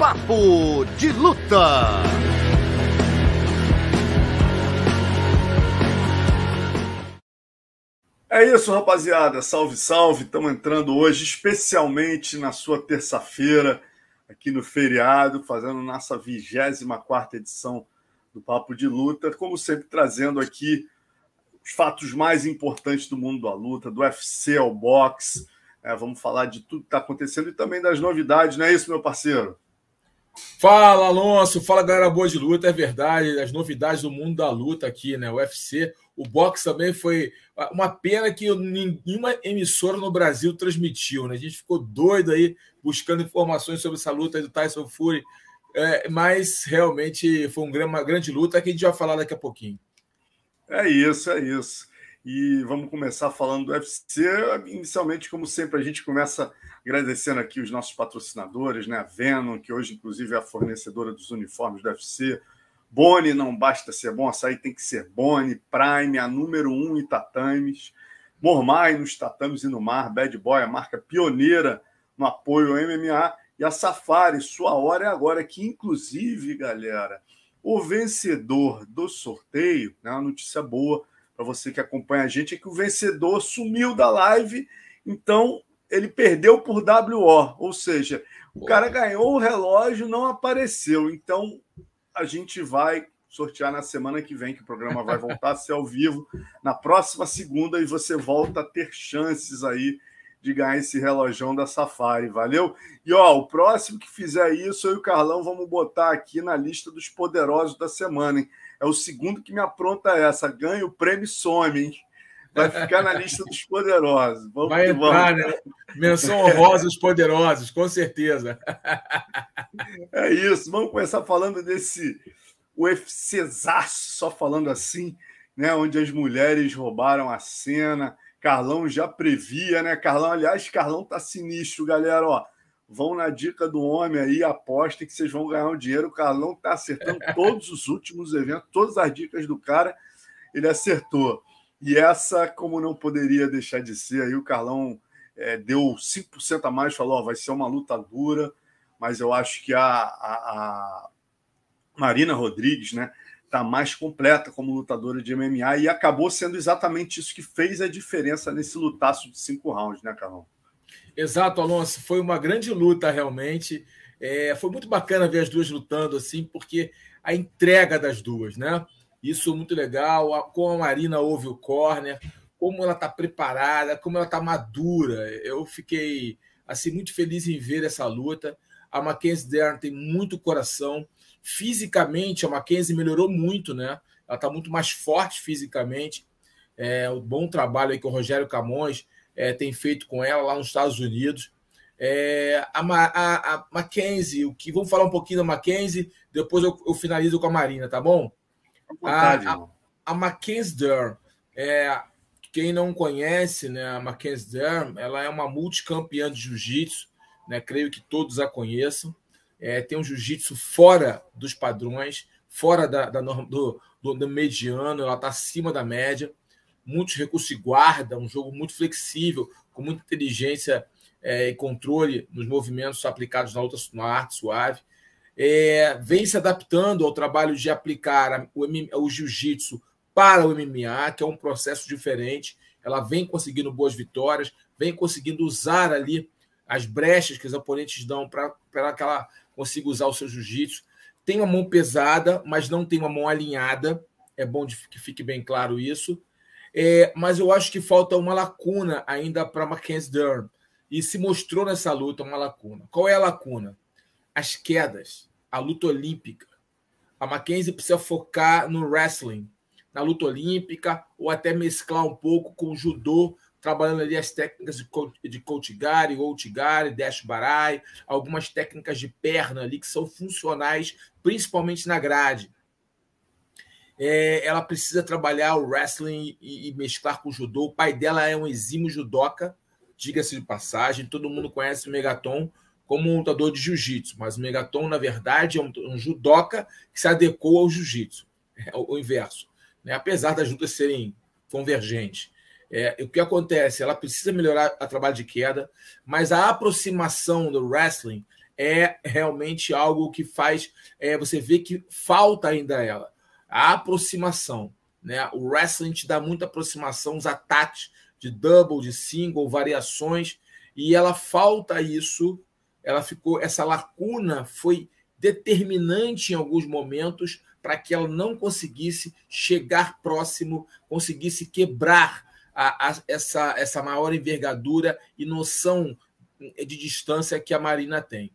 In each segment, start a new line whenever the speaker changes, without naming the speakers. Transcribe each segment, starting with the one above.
Papo de Luta.
É isso, rapaziada. Salve, salve. Estamos entrando hoje, especialmente na sua terça-feira, aqui no feriado, fazendo nossa 24 edição do Papo de Luta. Como sempre, trazendo aqui os fatos mais importantes do mundo da luta, do UFC ao boxe. É, vamos falar de tudo que está acontecendo e também das novidades, não é isso, meu parceiro?
Fala, Alonso. Fala, galera boa de luta. É verdade, as novidades do mundo da luta aqui, né? O UFC. O boxe também foi uma pena que nenhuma emissora no Brasil transmitiu, né? A gente ficou doido aí buscando informações sobre essa luta do Tyson Fury, é, mas realmente foi uma grande luta que a gente vai falar daqui a pouquinho.
É isso, é isso. E vamos começar falando do UFC. Inicialmente, como sempre, a gente começa agradecendo aqui os nossos patrocinadores, né? A Venom, que hoje, inclusive, é a fornecedora dos uniformes do UFC. Boni, não basta ser bom, açaí tem que ser Boni. Prime, a número um em tatames. Mormai nos tatames e no mar. Bad Boy, a marca pioneira no apoio ao MMA. E a Safari, sua hora é agora, que inclusive, galera, o vencedor do sorteio, né, uma notícia boa para você que acompanha a gente, é que o vencedor sumiu da live, então ele perdeu por WO, ou seja, o cara ganhou o relógio, não apareceu. Então a gente vai sortear na semana que vem, que o programa vai voltar a ser ao vivo, na próxima segunda, e você volta a ter chances aí de ganhar esse relojão da Safari, valeu? E ó, o próximo que fizer isso, eu e o Carlão vamos botar aqui na lista dos poderosos da semana, hein? É o segundo que me apronta essa. Ganha o prêmio some, hein? Vai ficar na lista dos poderosos.
Vamos Vai entrar, vamos. né? Menção honrosa aos poderosos, com certeza.
É isso. Vamos começar falando desse UFCzaço, só falando assim, né? Onde as mulheres roubaram a cena. Carlão já previa, né? Carlão, aliás, Carlão tá sinistro, galera. Ó, vão na dica do homem aí, apostem que vocês vão ganhar um dinheiro. O Carlão tá acertando todos os últimos eventos, todas as dicas do cara, ele acertou. E essa, como não poderia deixar de ser, aí o Carlão é, deu 5% a mais, falou: vai ser uma luta dura, mas eu acho que a, a, a Marina Rodrigues, né? está mais completa como lutadora de MMA e acabou sendo exatamente isso que fez a diferença nesse lutaço de cinco rounds, né, Carlão?
Exato, Alonso. Foi uma grande luta, realmente. É, foi muito bacana ver as duas lutando assim, porque a entrega das duas, né? Isso é muito legal. Como a Marina ouve o corner, como ela está preparada, como ela está madura. Eu fiquei assim muito feliz em ver essa luta. A Mackenzie Dern tem muito coração. Fisicamente, a Mackenzie melhorou muito, né? Ela está muito mais forte fisicamente. É, o bom trabalho que o Rogério Camões é, tem feito com ela lá nos Estados Unidos. É, a, a, a, Mackenzie, o que vamos falar um pouquinho da Mackenzie, depois eu, eu finalizo com a Marina, tá bom?
Vontade, a, a,
a Mackenzie Dern, é, quem não conhece, né, a Mackenzie Dern, ela é uma multicampeã de jiu-jitsu, né, creio que todos a conheçam. É, tem um jiu-jitsu fora dos padrões, fora da, da do, do, do, mediano, ela está acima da média, muitos recursos de guarda, um jogo muito flexível, com muita inteligência é, e controle nos movimentos aplicados na, luta, na arte suave. É, vem se adaptando ao trabalho de aplicar o, o jiu-jitsu para o MMA, que é um processo diferente. Ela vem conseguindo boas vitórias, vem conseguindo usar ali as brechas que os oponentes dão para aquela consiga usar o seu jiu-jitsu. Tem uma mão pesada, mas não tem uma mão alinhada. É bom que fique bem claro isso. É, mas eu acho que falta uma lacuna ainda para Mackenzie Dern. E se mostrou nessa luta uma lacuna. Qual é a lacuna? As quedas, a luta olímpica. A Mackenzie precisa focar no wrestling, na luta olímpica, ou até mesclar um pouco com o judô trabalhando ali as técnicas de, de Koutigari, Outigari, Dash Barai, algumas técnicas de perna ali que são funcionais, principalmente na grade. É, ela precisa trabalhar o wrestling e, e, mesclar com o judô. O pai dela é um exímio judoca, diga-se de passagem. Todo mundo conhece o Megaton como um lutador de jiu-jitsu, mas o Megaton, na verdade, é um, um judoca que se adequou ao jiu-jitsu, é o, o, inverso. Né? Apesar das lutas serem convergentes. É, o que acontece? Ela precisa melhorar a trabalho de queda, mas a aproximação do wrestling é realmente algo que faz é, você ver que falta ainda ela. A aproximação. Né? O wrestling te dá muita aproximação, os ataques de double, de single, variações, e ela falta isso. Ela ficou, essa lacuna foi determinante em alguns momentos para que ela não conseguisse chegar próximo, conseguisse quebrar a, a, essa, essa maior envergadura e noção de distância que a Marina tem.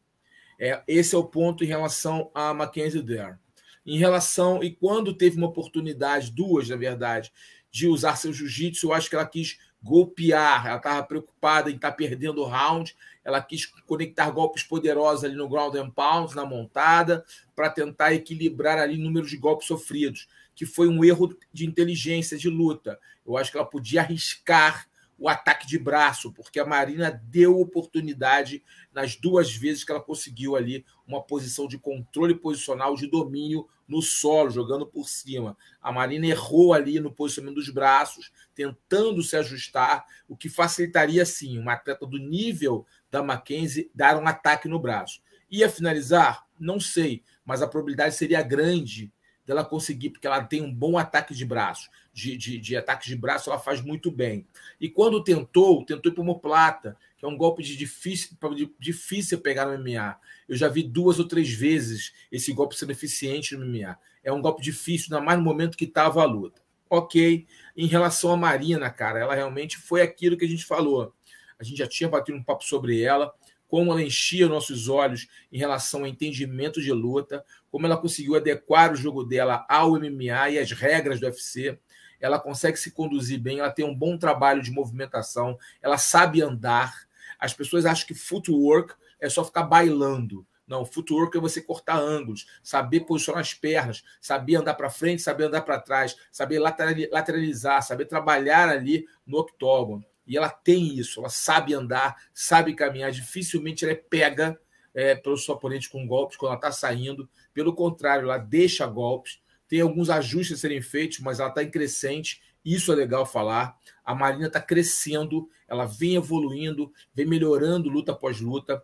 É, esse é o ponto em relação a Mackenzie Dare. Em relação, e quando teve uma oportunidade, duas, na verdade, de usar seu jiu-jitsu, eu acho que ela quis golpear, ela estava preocupada em estar tá perdendo o round, ela quis conectar golpes poderosos ali no ground and pounds, na montada, para tentar equilibrar ali o número de golpes sofridos que foi um erro de inteligência de luta. Eu acho que ela podia arriscar o ataque de braço, porque a Marina deu oportunidade nas duas vezes que ela conseguiu ali uma posição de controle posicional, de domínio no solo, jogando por cima. A Marina errou ali no posicionamento dos braços, tentando se ajustar, o que facilitaria sim uma atleta do nível da Mackenzie dar um ataque no braço. Ia finalizar? Não sei, mas a probabilidade seria grande dela conseguir, porque ela tem um bom ataque de braço. De, de, de ataque de braço, ela faz muito bem. E quando tentou, tentou ir para uma plata, é um golpe de difícil, de difícil pegar no MMA. Eu já vi duas ou três vezes esse golpe sendo eficiente no MMA. É um golpe difícil, ainda mais no momento que estava a luta. Ok. Em relação à Marina, cara, ela realmente foi aquilo que a gente falou. A gente já tinha batido um papo sobre ela como ela enchia nossos olhos em relação ao entendimento de luta, como ela conseguiu adequar o jogo dela ao MMA e às regras do UFC. Ela consegue se conduzir bem, ela tem um bom trabalho de movimentação, ela sabe andar. As pessoas acham que footwork é só ficar bailando. Não, footwork é você cortar ângulos, saber posicionar as pernas, saber andar para frente, saber andar para trás, saber lateralizar, saber trabalhar ali no octógono. E ela tem isso, ela sabe andar, sabe caminhar, dificilmente ela é pega é, pelo seu oponente com golpes quando ela está saindo. Pelo contrário, ela deixa golpes. Tem alguns ajustes a serem feitos, mas ela está em crescente. Isso é legal falar. A Marina está crescendo, ela vem evoluindo, vem melhorando luta após luta.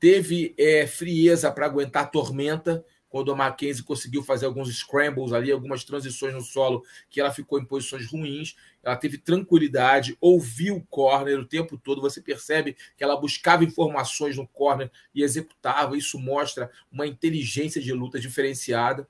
Teve é, frieza para aguentar a tormenta, quando a Mackenzie conseguiu fazer alguns scrambles ali, algumas transições no solo, que ela ficou em posições ruins, ela teve tranquilidade, ouviu o corner o tempo todo, você percebe que ela buscava informações no corner e executava, isso mostra uma inteligência de luta diferenciada.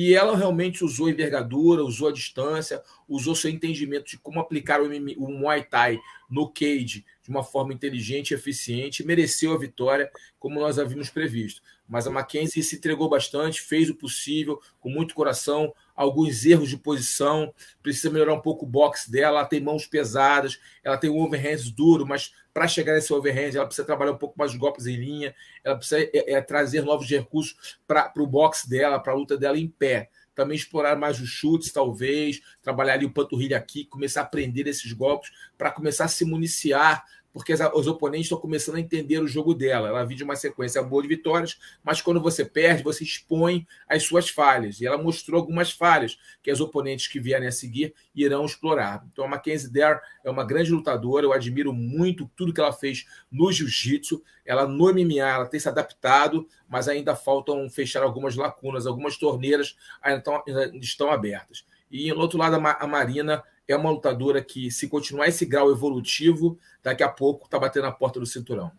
E ela realmente usou a envergadura, usou a distância, usou seu entendimento de como aplicar o, o Muay Thai no cage de uma forma inteligente e eficiente, mereceu a vitória, como nós havíamos previsto. Mas a Mackenzie se entregou bastante, fez o possível, com muito coração, alguns erros de posição, precisa melhorar um pouco o boxe dela, ela tem mãos pesadas, ela tem um overhand duro, mas para chegar nesse overhand ela precisa trabalhar um pouco mais de golpes em linha, ela precisa é, é, trazer novos recursos para o boxe dela, para a luta dela em pé. Também explorar mais os chutes, talvez, trabalhar ali o panturrilha aqui, começar a aprender esses golpes para começar a se municiar porque os oponentes estão começando a entender o jogo dela. Ela vive uma sequência boa de vitórias, mas quando você perde, você expõe as suas falhas. E ela mostrou algumas falhas que os oponentes que vierem a seguir irão explorar. Então a Mackenzie Dare é uma grande lutadora, eu admiro muito tudo que ela fez no jiu-jitsu. Ela no MMA ela tem se adaptado, mas ainda faltam fechar algumas lacunas, algumas torneiras ainda estão, ainda estão abertas. E no outro lado, a Marina é uma lutadora que, se continuar esse grau evolutivo, daqui a pouco está batendo a porta do cinturão.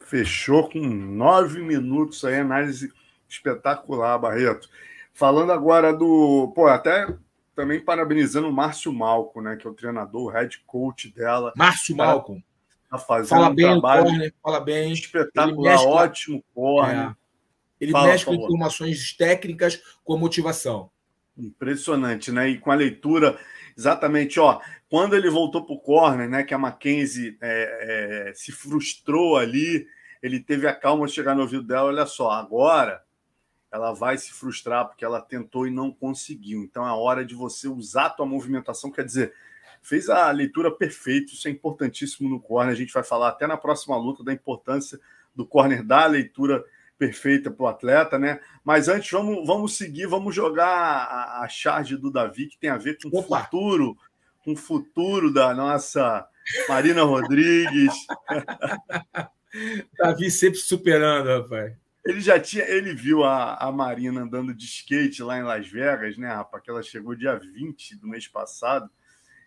Fechou com nove minutos aí, análise espetacular, Barreto. Falando agora do. Pô, até também parabenizando o Márcio Malco, né? Que é o treinador, o head coach dela.
Márcio tá, Malco.
Tá fazendo fala um bem trabalho
corner, fala bem.
Espetacular, ótimo corner. É.
Ele fala, mexe com informações técnicas com motivação.
Impressionante, né? E com a leitura Exatamente, ó. Quando ele voltou para o corner, né, que a Mackenzie é, é, se frustrou ali, ele teve a calma de chegar no ouvido dela. Olha só, agora ela vai se frustrar porque ela tentou e não conseguiu. Então é hora de você usar a tua movimentação, quer dizer, fez a leitura perfeita, isso é importantíssimo no corner. A gente vai falar até na próxima luta da importância do corner da leitura perfeita para o atleta, né? Mas antes, vamos, vamos seguir, vamos jogar a, a charge do Davi, que tem a ver com o futuro, com o futuro da nossa Marina Rodrigues.
Davi sempre superando, rapaz.
Ele já tinha, ele viu a, a Marina andando de skate lá em Las Vegas, né, rapaz? Que ela chegou dia 20 do mês passado.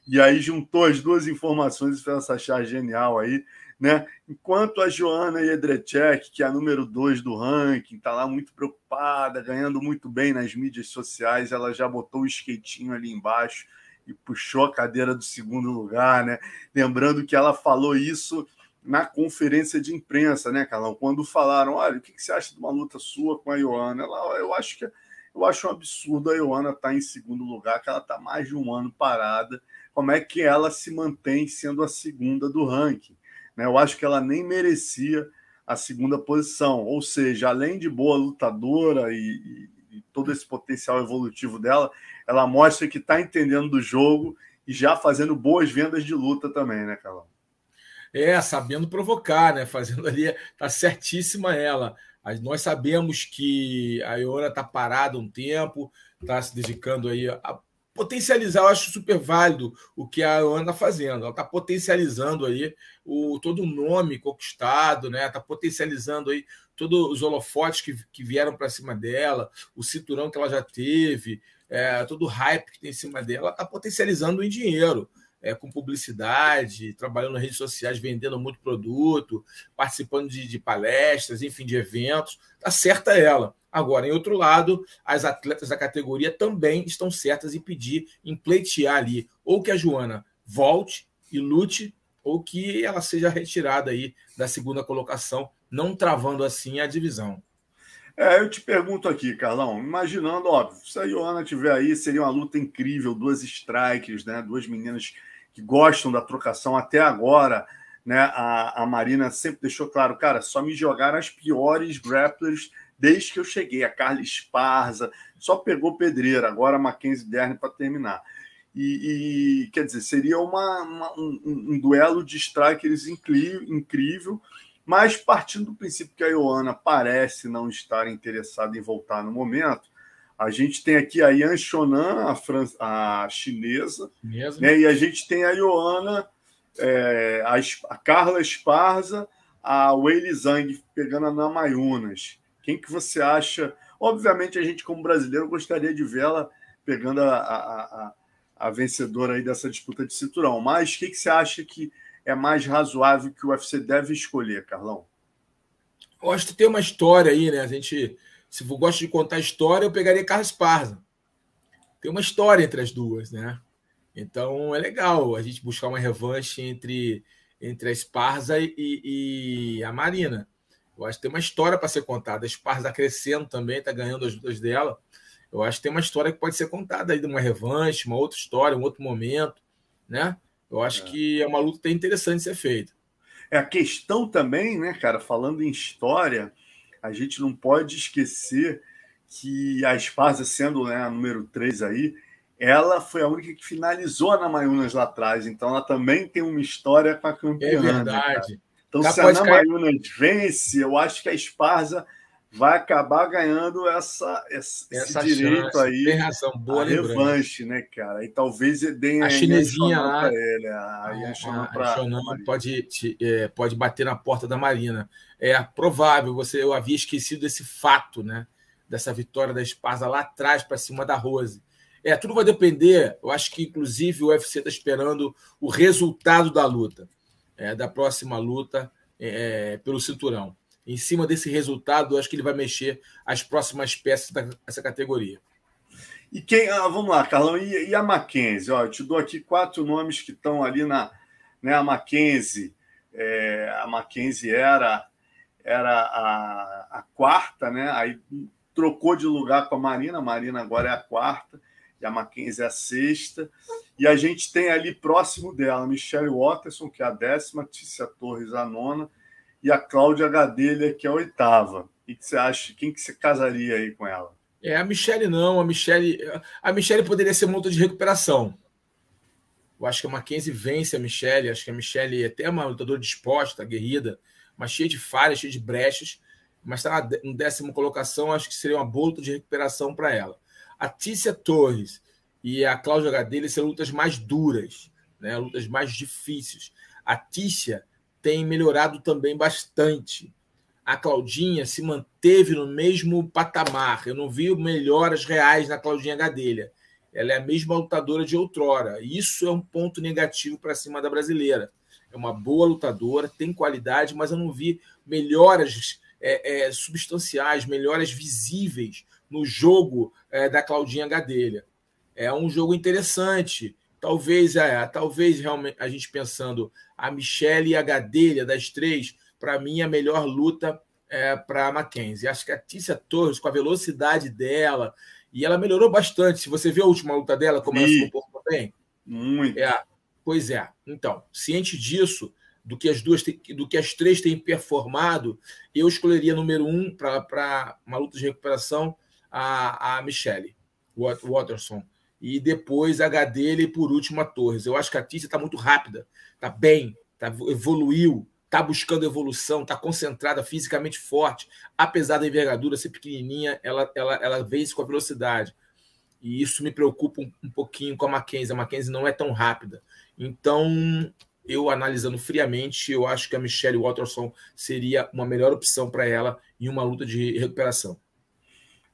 E aí juntou as duas informações e fez essa charge genial aí, né? Enquanto a Joana Jedrzejczyk, que é a número 2 do ranking, está lá muito preocupada, ganhando muito bem nas mídias sociais, ela já botou o skatinho ali embaixo e puxou a cadeira do segundo lugar, né? Lembrando que ela falou isso na conferência de imprensa, né, Carlão? Quando falaram, olha, o que você acha de uma luta sua com a Ioana? Ela, eu acho que eu acho um absurdo a Ioana estar tá em segundo lugar, que ela está mais de um ano parada. Como é que ela se mantém sendo a segunda do ranking? Né? Eu acho que ela nem merecia a segunda posição. Ou seja, além de boa lutadora e, e, e todo esse potencial evolutivo dela, ela mostra que está entendendo do jogo e já fazendo boas vendas de luta também, né, Carlão?
É, sabendo provocar, né? Fazendo ali, tá certíssima ela. Nós sabemos que a Iona está parada um tempo, está se dedicando aí a potencializar. Eu acho super válido o que a Iona está fazendo. Ela está potencializando aí o, todo o nome conquistado, né? Está potencializando aí todos os holofotes que, que vieram para cima dela, o cinturão que ela já teve, é, todo o hype que tem em cima dela, está potencializando em dinheiro é, com publicidade, trabalhando nas redes sociais, vendendo muito produto, participando de, de palestras, enfim, de eventos. Está certa ela. Agora, em outro lado, as atletas da categoria também estão certas em pedir, em pleitear ali, ou que a Joana volte e lute, ou que ela seja retirada aí da segunda colocação, não travando assim a divisão.
É, eu te pergunto aqui, Carlão, imaginando, óbvio, se a Joana tiver aí, seria uma luta incrível, duas strikers, né? Duas meninas que gostam da trocação até agora, né? A, a Marina sempre deixou claro, cara, só me jogaram as piores grapplers desde que eu cheguei. A Carla Esparza só pegou pedreira, agora a Mackenzie Dern para terminar. E, e, quer dizer, seria uma, uma um, um, duelo de strikers incrível, mas partindo do princípio que a Ioana parece não estar interessada em voltar no momento, a gente tem aqui a Yan Shonan, a, Fran... a chinesa, né? e a gente tem a Ioana, é, a, a, Carla Esparza, a Weili Zhang pegando a Namayunas. Quem que você acha? Obviamente, a gente, como brasileiro, gostaria de vê-la pegando a, a, a, a, vencedora aí dessa disputa de cinturão. Mas o que, que você acha que é mais razoável que o UFC deve escolher, Carlão?
Eu acho que tem uma história aí, né? A gente se eu gosto de contar história, eu pegaria Carlos Parza. Tem uma história entre as duas, né? Então é legal a gente buscar uma revanche entre, entre a Esparza e, e a Marina. Eu acho que tem uma história para ser contada. A Esparza está crescendo também, está ganhando as lutas dela. Eu acho que tem uma história que pode ser contada aí de uma revanche, uma outra história, um outro momento, né? Eu acho é. que é uma luta interessante ser feita.
É a questão também, né, cara, falando em história, a gente não pode esquecer que a Esparza, sendo né, a número 3 aí, ela foi a única que finalizou a Namayunas lá atrás, então ela também tem uma história com a campeã. É
né, verdade. Né,
então, se a Namayunas vence, eu acho que a Esparza vai acabar ganhando essa, essa esse direito chance. aí.
Tem razão, boa
a revanche, né, cara? E talvez deem
a, a chinesinha lá
ele, a, a,
a, a pode, é, pode bater na porta da Marina. É provável, você eu havia esquecido desse fato, né? Dessa vitória da Esparza lá atrás para cima da Rose. É, tudo vai depender. Eu acho que, inclusive, o UFC está esperando o resultado da luta, é, da próxima luta é, pelo cinturão em cima desse resultado, eu acho que ele vai mexer as próximas peças dessa categoria.
E quem. Ah, vamos lá, Carlão. E, e, a Mackenzie? Ó, eu te dou aqui quatro nomes que estão ali na. Né, a Mackenzie. É, a Mackenzie era, era a, a quarta, né? Aí trocou de lugar com a Marina. A Marina agora é a quarta. e a Mackenzie é a sexta. E a gente tem ali próximo dela Michelle Watterson, que é a décima, Tícia Torres, a nona, e a Cláudia Gadelha, que é a oitava. O que você acha? Quem que você casaria aí com ela?
É, a Michelle não, a Michelle. A Michelle poderia ser luta de recuperação. Eu acho que a Mackenzie vence a Michelle, acho que a Michelle é até uma lutadora disposta, aguerrida, mas cheia de falhas, cheia de brechas, mas está na décima colocação, acho que seria uma boa de recuperação para ela. A Tícia Torres e a Cláudia Gadelha são lutas mais duras, né? lutas mais difíceis. A Tícia tem melhorado também bastante a Claudinha se manteve no mesmo patamar. Eu não vi melhoras reais na Claudinha Gadelha. Ela é a mesma lutadora de outrora. Isso é um ponto negativo para cima da brasileira. É uma boa lutadora, tem qualidade, mas eu não vi melhoras é, é, substanciais, melhoras visíveis no jogo é, da Claudinha Gadelha. É um jogo interessante. Talvez, é, talvez realmente a gente pensando a Michelle e a Gadelha das três para mim, a melhor luta é para a Mackenzie. Acho que a Tícia Torres, com a velocidade dela, e ela melhorou bastante. Se você viu a última luta dela, como ela se comportou bem.
Muito.
É, pois é. Então, ciente disso, do que as duas do que as três têm performado, eu escolheria número um para uma luta de recuperação a, a Michelle Watterson. E depois a Gadelha e por último a Torres. Eu acho que a Tícia está muito rápida, está bem, tá, evoluiu, está buscando evolução, está concentrada, fisicamente forte. Apesar da envergadura ser pequenininha, ela, ela, ela vence com a velocidade. E isso me preocupa um, um pouquinho com a Mackenzie. A Mackenzie não é tão rápida. Então, eu analisando friamente, eu acho que a Michelle Watterson seria uma melhor opção para ela em uma luta de recuperação.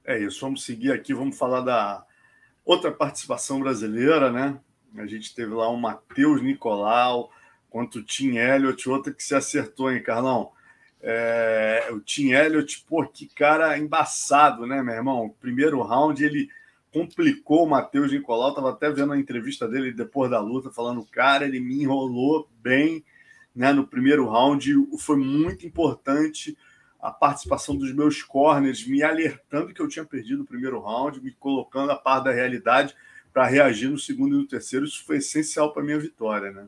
É isso, vamos seguir aqui, vamos falar da outra participação brasileira, né? A gente teve lá o Matheus Nicolau, quanto o Tim Elliott, outra que se acertou, hein, Carlão? É, o Tim Elliott, pô, que cara embaçado, né, meu irmão? O primeiro round ele complicou o Matheus Nicolau, tava até vendo a entrevista dele depois da luta, falando, cara, ele me enrolou bem né, no primeiro round, foi muito importante a participação dos meus corners, me alertando que eu tinha perdido o primeiro round, me colocando a par da realidade para reagir no segundo e no terceiro, isso foi essencial para minha vitória, né?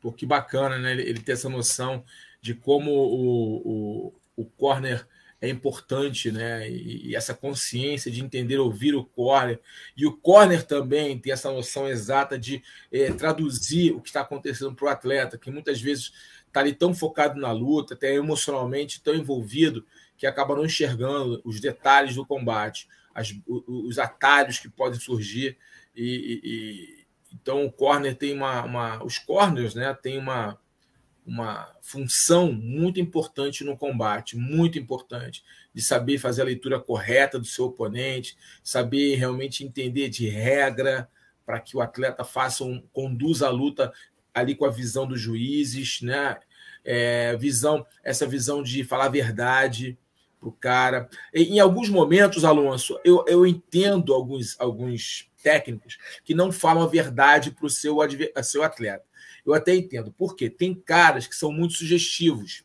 Pô, que bacana, né? Ele, ele ter essa noção de como o, o, o corner é importante, né? E, e, essa consciência de entender, ouvir o corner. E o corner também tem essa noção exata de é, traduzir o que está acontecendo para o atleta, que muitas vezes está ali tão focado na luta, até emocionalmente tão envolvido, que acaba não enxergando os detalhes do combate, as, os atalhos que podem surgir. e, e então o corner tem uma, uma os corners, né, tem uma uma função muito importante no combate, muito importante, de saber fazer a leitura correta do seu oponente, saber realmente entender de regra para que o atleta faça um, conduza a luta ali com a visão dos juízes, né? É, visão, essa visão de falar a verdade para o cara. Em, em alguns momentos, Alonso, eu, eu entendo alguns, alguns técnicos que não falam a verdade para o seu, seu atleta. Eu até entendo. Por quê? Tem caras que são muito sugestivos,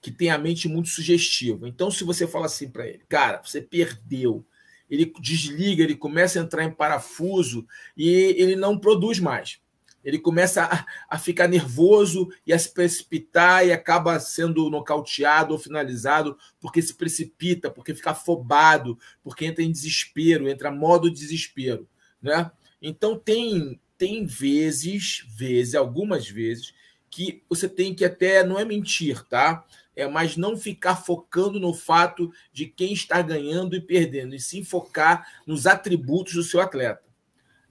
que têm a mente muito sugestiva. Então, se você fala assim para ele, cara, você perdeu, ele desliga, ele começa a entrar em parafuso e ele não produz mais ele começa a, a, ficar nervoso e a se precipitar e acaba sendo nocauteado ou finalizado porque se precipita, porque fica afobado, porque entra em desespero, entra modo desespero, né? Então tem tem vezes, vezes, algumas vezes que você tem que até não é mentir, tá? É, mas não ficar focando no fato de quem está ganhando e perdendo, e sim focar nos atributos do seu atleta,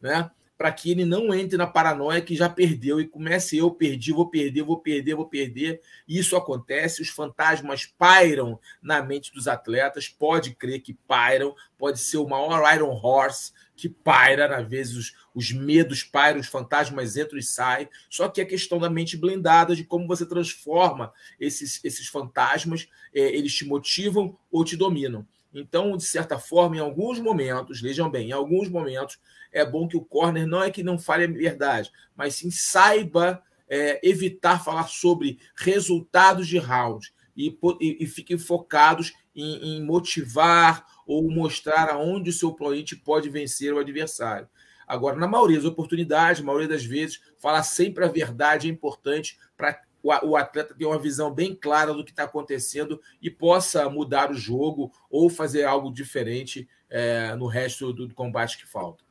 né? Para que ele não entre na paranoia que já perdeu e comece eu perdi, vou perder, vou perder, vou perder. Isso acontece, os fantasmas pairam na mente dos atletas, pode crer que pairam, pode ser o maior Iron Horse que paira, às vezes os, os medos pairam, os fantasmas entram e saem. Só que a questão da mente blindada, de como você transforma esses, esses fantasmas, é, eles te motivam ou te dominam. Então, de certa forma, em alguns momentos, vejam bem, em alguns momentos, é bom que o corner não é que não fale a verdade, mas sim saiba é, evitar falar sobre resultados de round e, e, e fiquem focados em, em motivar ou mostrar aonde o seu oponente pode vencer o adversário. Agora, na maioria das oportunidades, na maioria das vezes, falar sempre a verdade é importante para o atleta ter uma visão bem clara do que está acontecendo e possa mudar o jogo ou fazer algo diferente é, no resto do, combate que falta.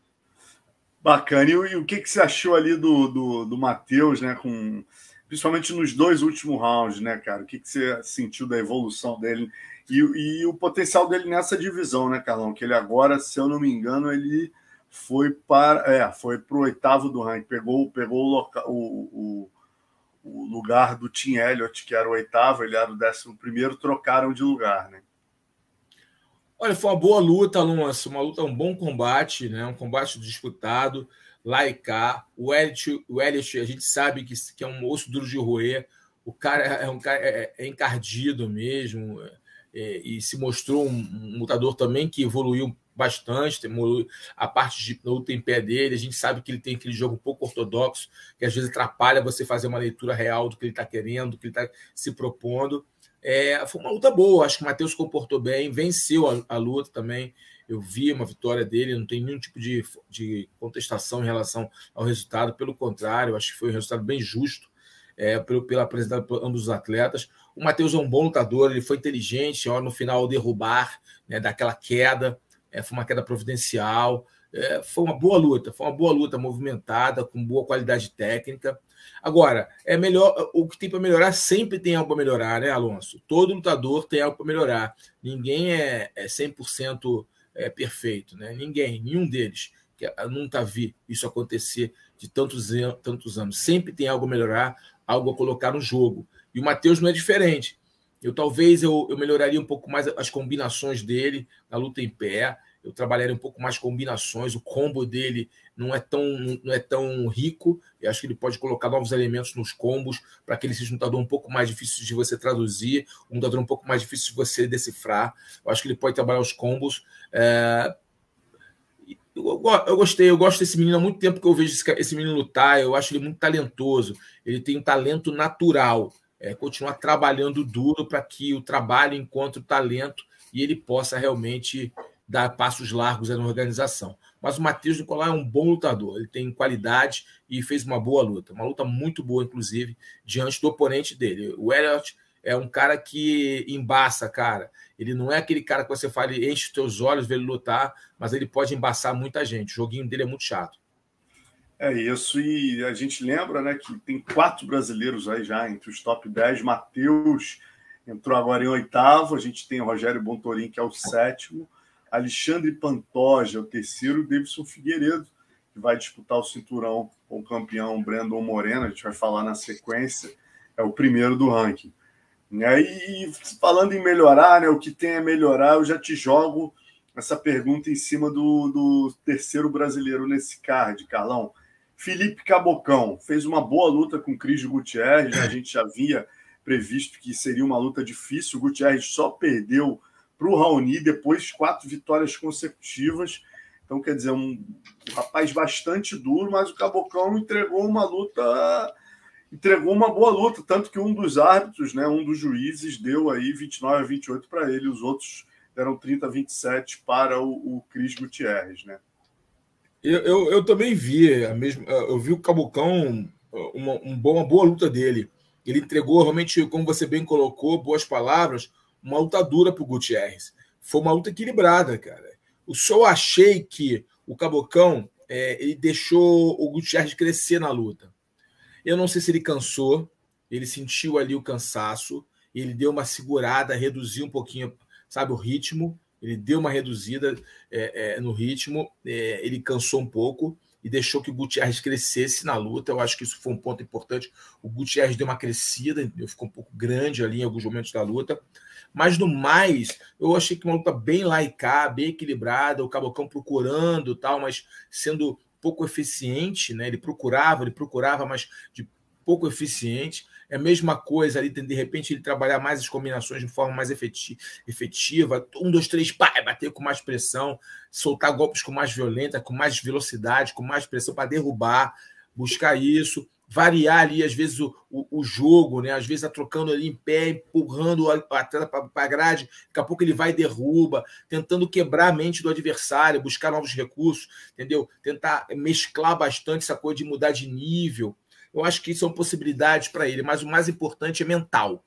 Bacana. E, e o que, que você achou ali do, do, do Matheus, né? Com, principalmente nos dois últimos rounds, né, cara? O que, que você sentiu da evolução dele e, e o potencial dele nessa divisão, né, Carlão? Que ele agora, se eu não me engano, ele foi para é, foi para o oitavo do ranking, pegou, pegou o, loca, o, o, o, lugar do Tim Elliott, que era o oitavo, ele era o décimo primeiro, trocaram de lugar, né?
Olha, foi uma boa luta, Alonso, uma luta, um bom combate, né? Um combate disputado, lá e cá. O Elliott, o Elliott a gente sabe que, que é um osso duro de roer. O cara é um cara é, é encardido mesmo é, e se mostrou um, um, lutador também que evoluiu bastante, evoluiu a parte de luta em pé dele. A gente sabe que ele tem aquele jogo um pouco ortodoxo, que às vezes atrapalha você fazer uma leitura real do que ele está querendo, do que ele está se propondo. É, foi uma luta boa, acho que o Matheus comportou bem, venceu a, a, luta também. Eu vi uma vitória dele, não tem nenhum tipo de, de contestação em relação ao resultado, pelo contrário, acho que foi um resultado bem justo é, pelo, pela apresentada por ambos os atletas. O Matheus é um bom lutador, ele foi inteligente, ó, no final derrubar, né, daquela queda, é, foi uma queda providencial. É, foi uma boa luta, foi uma boa luta movimentada, com boa qualidade técnica. Agora, é melhor o que tem para melhorar sempre tem algo para melhorar, né, Alonso? Todo lutador tem algo para melhorar. Ninguém é, é 100% é, perfeito, né? Ninguém, nenhum deles. Que nunca vi isso acontecer de tantos, tantos anos. Sempre tem algo a melhorar, algo a colocar no jogo. E o Matheus não é diferente. Eu talvez eu, eu melhoraria um pouco mais as combinações dele na luta em pé eu trabalharia um pouco mais combinações, o combo dele não é tão, não é tão rico, eu acho que ele pode colocar novos elementos nos combos para que ele seja um lutador um pouco mais difícil de você traduzir, um lutador um pouco mais difícil de você decifrar. Eu acho que ele pode trabalhar os combos. É... Eu, eu, gostei, eu gosto desse menino há muito tempo que eu vejo esse, esse menino lutar, eu acho ele muito talentoso, ele tem um talento natural. É, continuar trabalhando duro para que o trabalho encontre o talento e ele possa realmente dar passos largos na organização. Mas o Matheus Nicolai é um bom lutador, ele tem qualidade e fez uma boa luta, uma luta muito boa, inclusive, diante do oponente dele. O Elliot é um cara que embaça, cara. Ele não é aquele cara que você fala, enche os teus olhos, vê ele lutar, mas ele pode embaçar muita gente. O joguinho dele é muito chato.
É isso, e a gente lembra né, que tem quatro brasileiros aí já entre os top 10. Matheus entrou agora em oitavo, a gente tem o Rogério Bontorim, que é o sétimo. Alexandre Pantoja, o terceiro, Davidson Figueiredo, que vai disputar o cinturão com o campeão Brandon Moreno, a gente vai falar na sequência, é o primeiro do ranking. E falando em melhorar, né, o que tem a melhorar, eu já te jogo essa pergunta em cima do, do terceiro brasileiro nesse card, Carlão. Felipe Cabocão fez uma boa luta com Cris Gutierrez, né? a gente já havia previsto que seria uma luta difícil, o Gutierrez só perdeu para o Raoni depois quatro vitórias consecutivas. Então, quer dizer, um, um rapaz bastante duro, mas o Cabocão entregou uma luta, entregou uma boa luta, tanto que um dos árbitros, né, um dos juízes, deu aí 29 a 28 para ele, os outros deram 30 a 27 para o, o Cris Gutierrez, né?
Eu, eu, eu, também vi a mesma, eu vi o Cabocão uma, uma, boa, luta dele. Ele entregou realmente, como você bem colocou, boas palavras, uma luta dura para o Gutierrez. Foi uma luta equilibrada, cara. O só achei que o Cabocão é, ele deixou o Gutierrez crescer na luta. Eu não sei se ele cansou, ele sentiu ali o cansaço, ele deu uma segurada, reduziu um pouquinho, sabe, o ritmo. Ele deu uma reduzida é, é, no ritmo, é, ele cansou um pouco e deixou que o Gutierrez crescesse na luta. Eu acho que isso foi um ponto importante. O Gutierrez deu uma crescida, ficou um pouco grande ali em alguns momentos da luta. Mas no mais, eu achei que uma luta bem laica, bem equilibrada, o Cabocão procurando tal, mas sendo pouco eficiente, né? Ele procurava, ele procurava, mas de pouco eficiente. É a mesma coisa ali, de repente ele trabalhar mais as combinações de forma mais efetiva. Um, dois, três, pá, bater com mais pressão, soltar golpes com mais violência, com mais velocidade, com mais pressão para derrubar, buscar isso variar ali, às vezes, o, o, o jogo, né? Às vezes tá trocando ali em pé, empurrando atleta para a grade, daqui a pouco ele vai e derruba, tentando quebrar a mente do adversário, buscar novos recursos, entendeu? Tentar mesclar bastante essa coisa de mudar de nível. Eu acho que são possibilidades para ele, mas o mais importante é mental.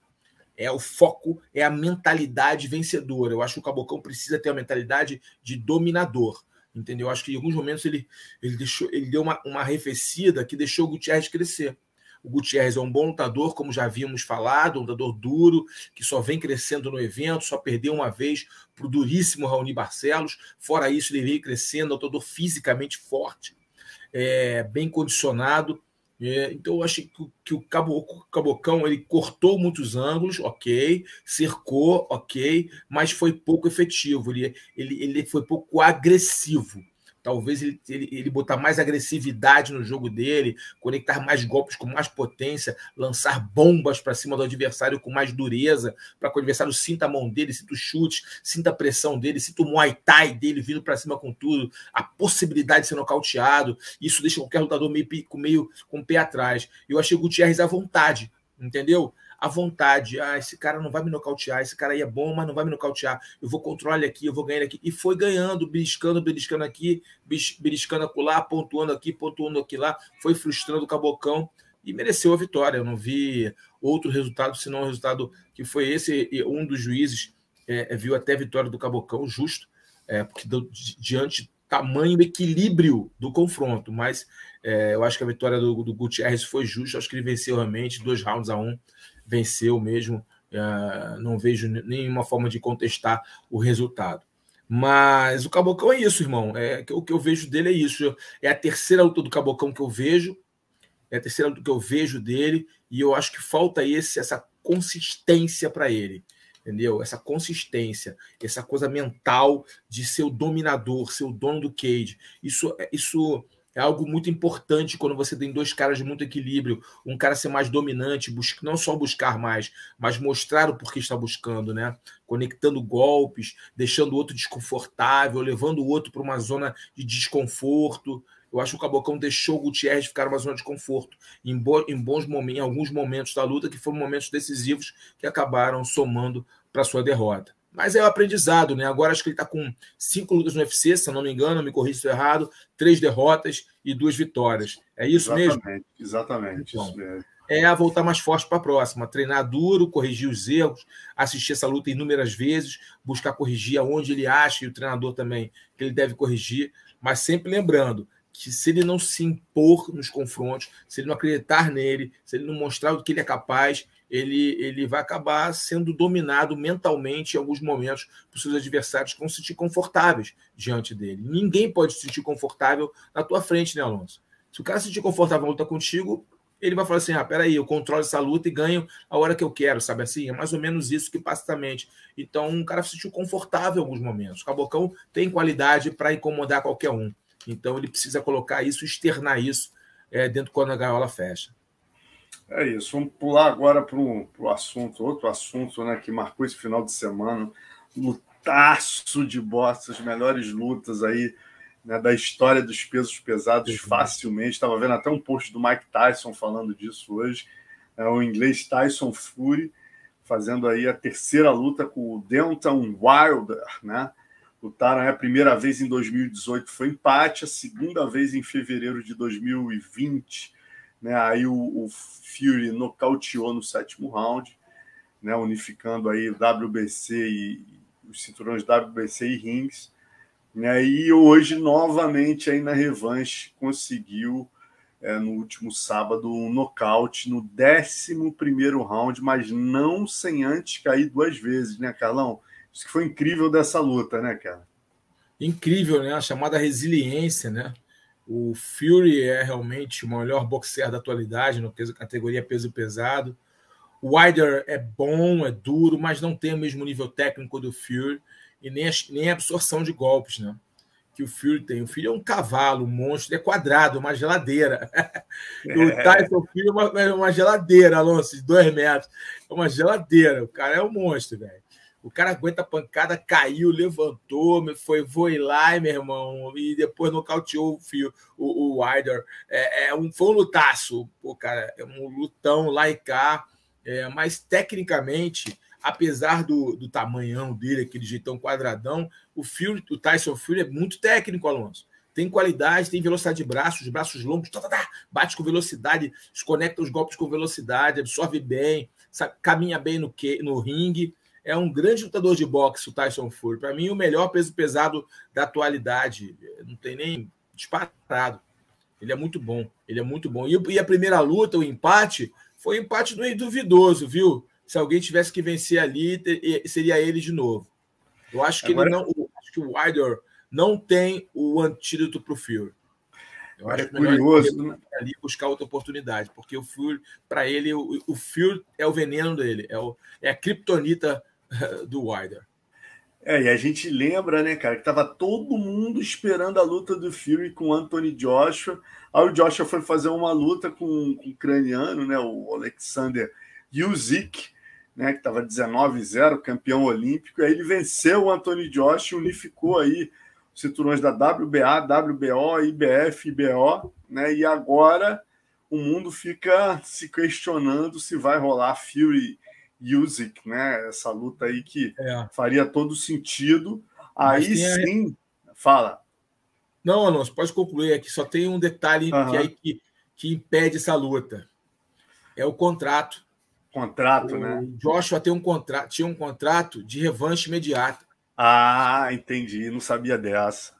É o foco, é a mentalidade vencedora. Eu acho que o Cabocão precisa ter a mentalidade de dominador entendeu? Acho que em alguns momentos ele, ele, deixou, ele deu uma, uma arrefecida que deixou o Gutierrez crescer. O Gutierrez é um bom lutador, como já havíamos falado, um lutador duro, que só vem crescendo no evento, só perdeu uma vez para o duríssimo Raoni Barcelos. Fora isso, ele veio crescendo, um lutador fisicamente forte, é, bem condicionado. É, então, eu acho que, que o Cabocão ele cortou muitos ângulos, ok, cercou, ok, mas foi pouco efetivo, ele, ele, ele foi pouco agressivo. Talvez ele, ele, ele botar mais agressividade no jogo dele, conectar mais golpes com mais potência, lançar bombas para cima do adversário com mais dureza, para que o adversário sinta a mão dele, sinta os chutes, sinta a pressão dele, sinta o Muay Thai dele vindo para cima com tudo, a possibilidade de ser nocauteado. Isso deixa qualquer lutador meio, meio com o pé atrás. Eu achei o Gutierrez à vontade, entendeu? À vontade. Ah, esse cara não vai me nocautear, esse cara aí é bom, mas não vai me nocautear. Eu vou controlar ele aqui, eu vou ganhar ele aqui. E foi ganhando, beliscando, beliscando aqui, beliscando acolá, pontuando aqui, pontuando aqui lá, foi frustrando o Cabocão e mereceu a vitória. Eu não vi outro resultado, senão o resultado que foi esse. E um dos juízes é, é viu até a vitória do Cabocão, justo, é, porque do, diante tamanho equilíbrio do confronto, mas é, eu acho que a vitória do, do Gutierrez foi justa, acho que ele venceu realmente, dois rounds a um venceu mesmo. Uh, não vejo nenhuma forma de contestar o resultado. Mas o Cabocão é isso, irmão. É, o que eu vejo dele é isso. É a terceira luta do Cabocão que eu vejo. É a terceira luta que eu vejo dele. E eu acho que falta esse, essa consistência para ele. Entendeu? Essa consistência, essa coisa mental de ser o dominador, ser o dono do cage. Isso, isso é algo muito importante quando você tem dois caras de muito equilíbrio, um cara ser mais dominante, busca, não só buscar mais, mas mostrar o porquê está buscando, né? Conectando golpes, deixando o outro desconfortável, levando o outro para uma zona de desconforto. Eu acho que o Cabocão deixou o Gutierrez ficar numa zona de conforto em, bo em bons momentos, em alguns momentos da luta que foram momentos decisivos que acabaram somando para sua derrota. Mas é o aprendizado, né? Agora acho que ele está com cinco lutas no UFC, se eu não me engano, me corrija se errado, três derrotas e duas vitórias. É isso
exatamente,
mesmo?
Exatamente, então, isso mesmo.
É a voltar mais forte para a próxima, treinar duro, corrigir os erros, assistir essa luta inúmeras vezes, buscar corrigir aonde ele acha e o treinador também que ele deve corrigir, mas sempre lembrando que se ele não se impor nos confrontos, se ele não acreditar nele, se ele não mostrar o que ele é capaz, ele, ele vai acabar sendo dominado mentalmente em alguns momentos por seus adversários que vão se sentir confortáveis diante dele. Ninguém pode se sentir confortável na tua frente, né, Alonso? Se o cara se sentir confortável na luta contigo, ele vai falar assim: ah, peraí, eu controlo essa luta e ganho a hora que eu quero, sabe assim? É mais ou menos isso que passa na mente. Então, um cara se sentiu confortável em alguns momentos. O Cabocão tem qualidade para incomodar qualquer um. Então, ele precisa colocar isso, externar isso é, dentro quando a gaiola fecha.
É isso. Vamos pular agora para o assunto, outro assunto né, que marcou esse final de semana. Lutaço de bosta, as melhores lutas aí né, da história dos pesos pesados, uhum. facilmente. Estava vendo até um post do Mike Tyson falando disso hoje. É o inglês Tyson Fury, fazendo aí a terceira luta com o Deontay Wilder, né? Lutaram a primeira vez em 2018, foi empate, a segunda vez em fevereiro de 2020 né? Aí o, o Fury nocauteou no sétimo round, né? unificando aí WBC e os cinturões WBC e rings. Né? E hoje, novamente, aí na revanche, conseguiu é, no último sábado um nocaute no 11 round, mas não sem antes cair duas vezes, né, Carlão? Isso que foi incrível dessa luta, né, cara?
Incrível, né? A chamada resiliência, né? O Fury é realmente o melhor boxer da atualidade, no peso, categoria peso pesado. O Wilder é bom, é duro, mas não tem o mesmo nível técnico do Fury e nem a, nem a absorção de golpes, né? Que o Fury tem. O Fury é um cavalo, um monstro, ele é quadrado, uma geladeira. É. O Tyson Fury é uma, é uma, geladeira, Alonso, de dois metros. É uma geladeira. O cara é um monstro, velho. O cara aguenta a pancada, caiu, levantou, foi, foi lá, meu irmão, e depois nocauteou o fio, o, o Wilder. É, é um, foi um lutaço, pô, cara, é um lutão lá e cá, é, mas tecnicamente, apesar do, do tamanhão dele, aquele jeitão quadradão, o, Fury, o Tyson Fury é muito técnico, Alonso. Tem qualidade, tem velocidade de braços, braços longos, tá, tá, tá, bate com velocidade, desconecta os golpes com velocidade, absorve bem, sabe, caminha bem no, que, no ringue é um grande lutador de boxe, o Tyson Fury. Para mim, o melhor peso pesado da atualidade. Não tem nem disparado. Ele é muito bom. Ele é muito bom. E a primeira luta, o empate, foi um empate duvidoso, viu? Se alguém tivesse que vencer ali, seria ele de novo. Eu acho que Agora... ele não. Acho que o Wilder não tem o antídoto para o Fury. Eu acho é curioso né? ali buscar outra oportunidade, porque o Fury, para ele, o, o Fury é o veneno dele, é, o, é a criptonita do Wilder.
É, e a gente lembra, né, cara, que tava todo mundo esperando a luta do Fury com o Anthony Joshua. Aí o Joshua foi fazer uma luta com, com o ucraniano, né, o Alexander Yuzik, né, que estava 19-0, campeão olímpico. Aí ele venceu o Anthony Joshua, unificou aí os cinturões da WBA, WBO, IBF, IBO, né? E agora o mundo fica se questionando se vai rolar Fury Usyk, né? Essa luta aí que é. faria todo sentido. Aí sim, a... fala.
Não, Alonso, pode concluir aqui. Só tem um detalhe uhum. que, aí que, que impede essa luta. É o contrato.
Contrato,
o
né?
Joshua tem um contrato, tinha um contrato de revanche imediata.
Ah, entendi. Não sabia dessa.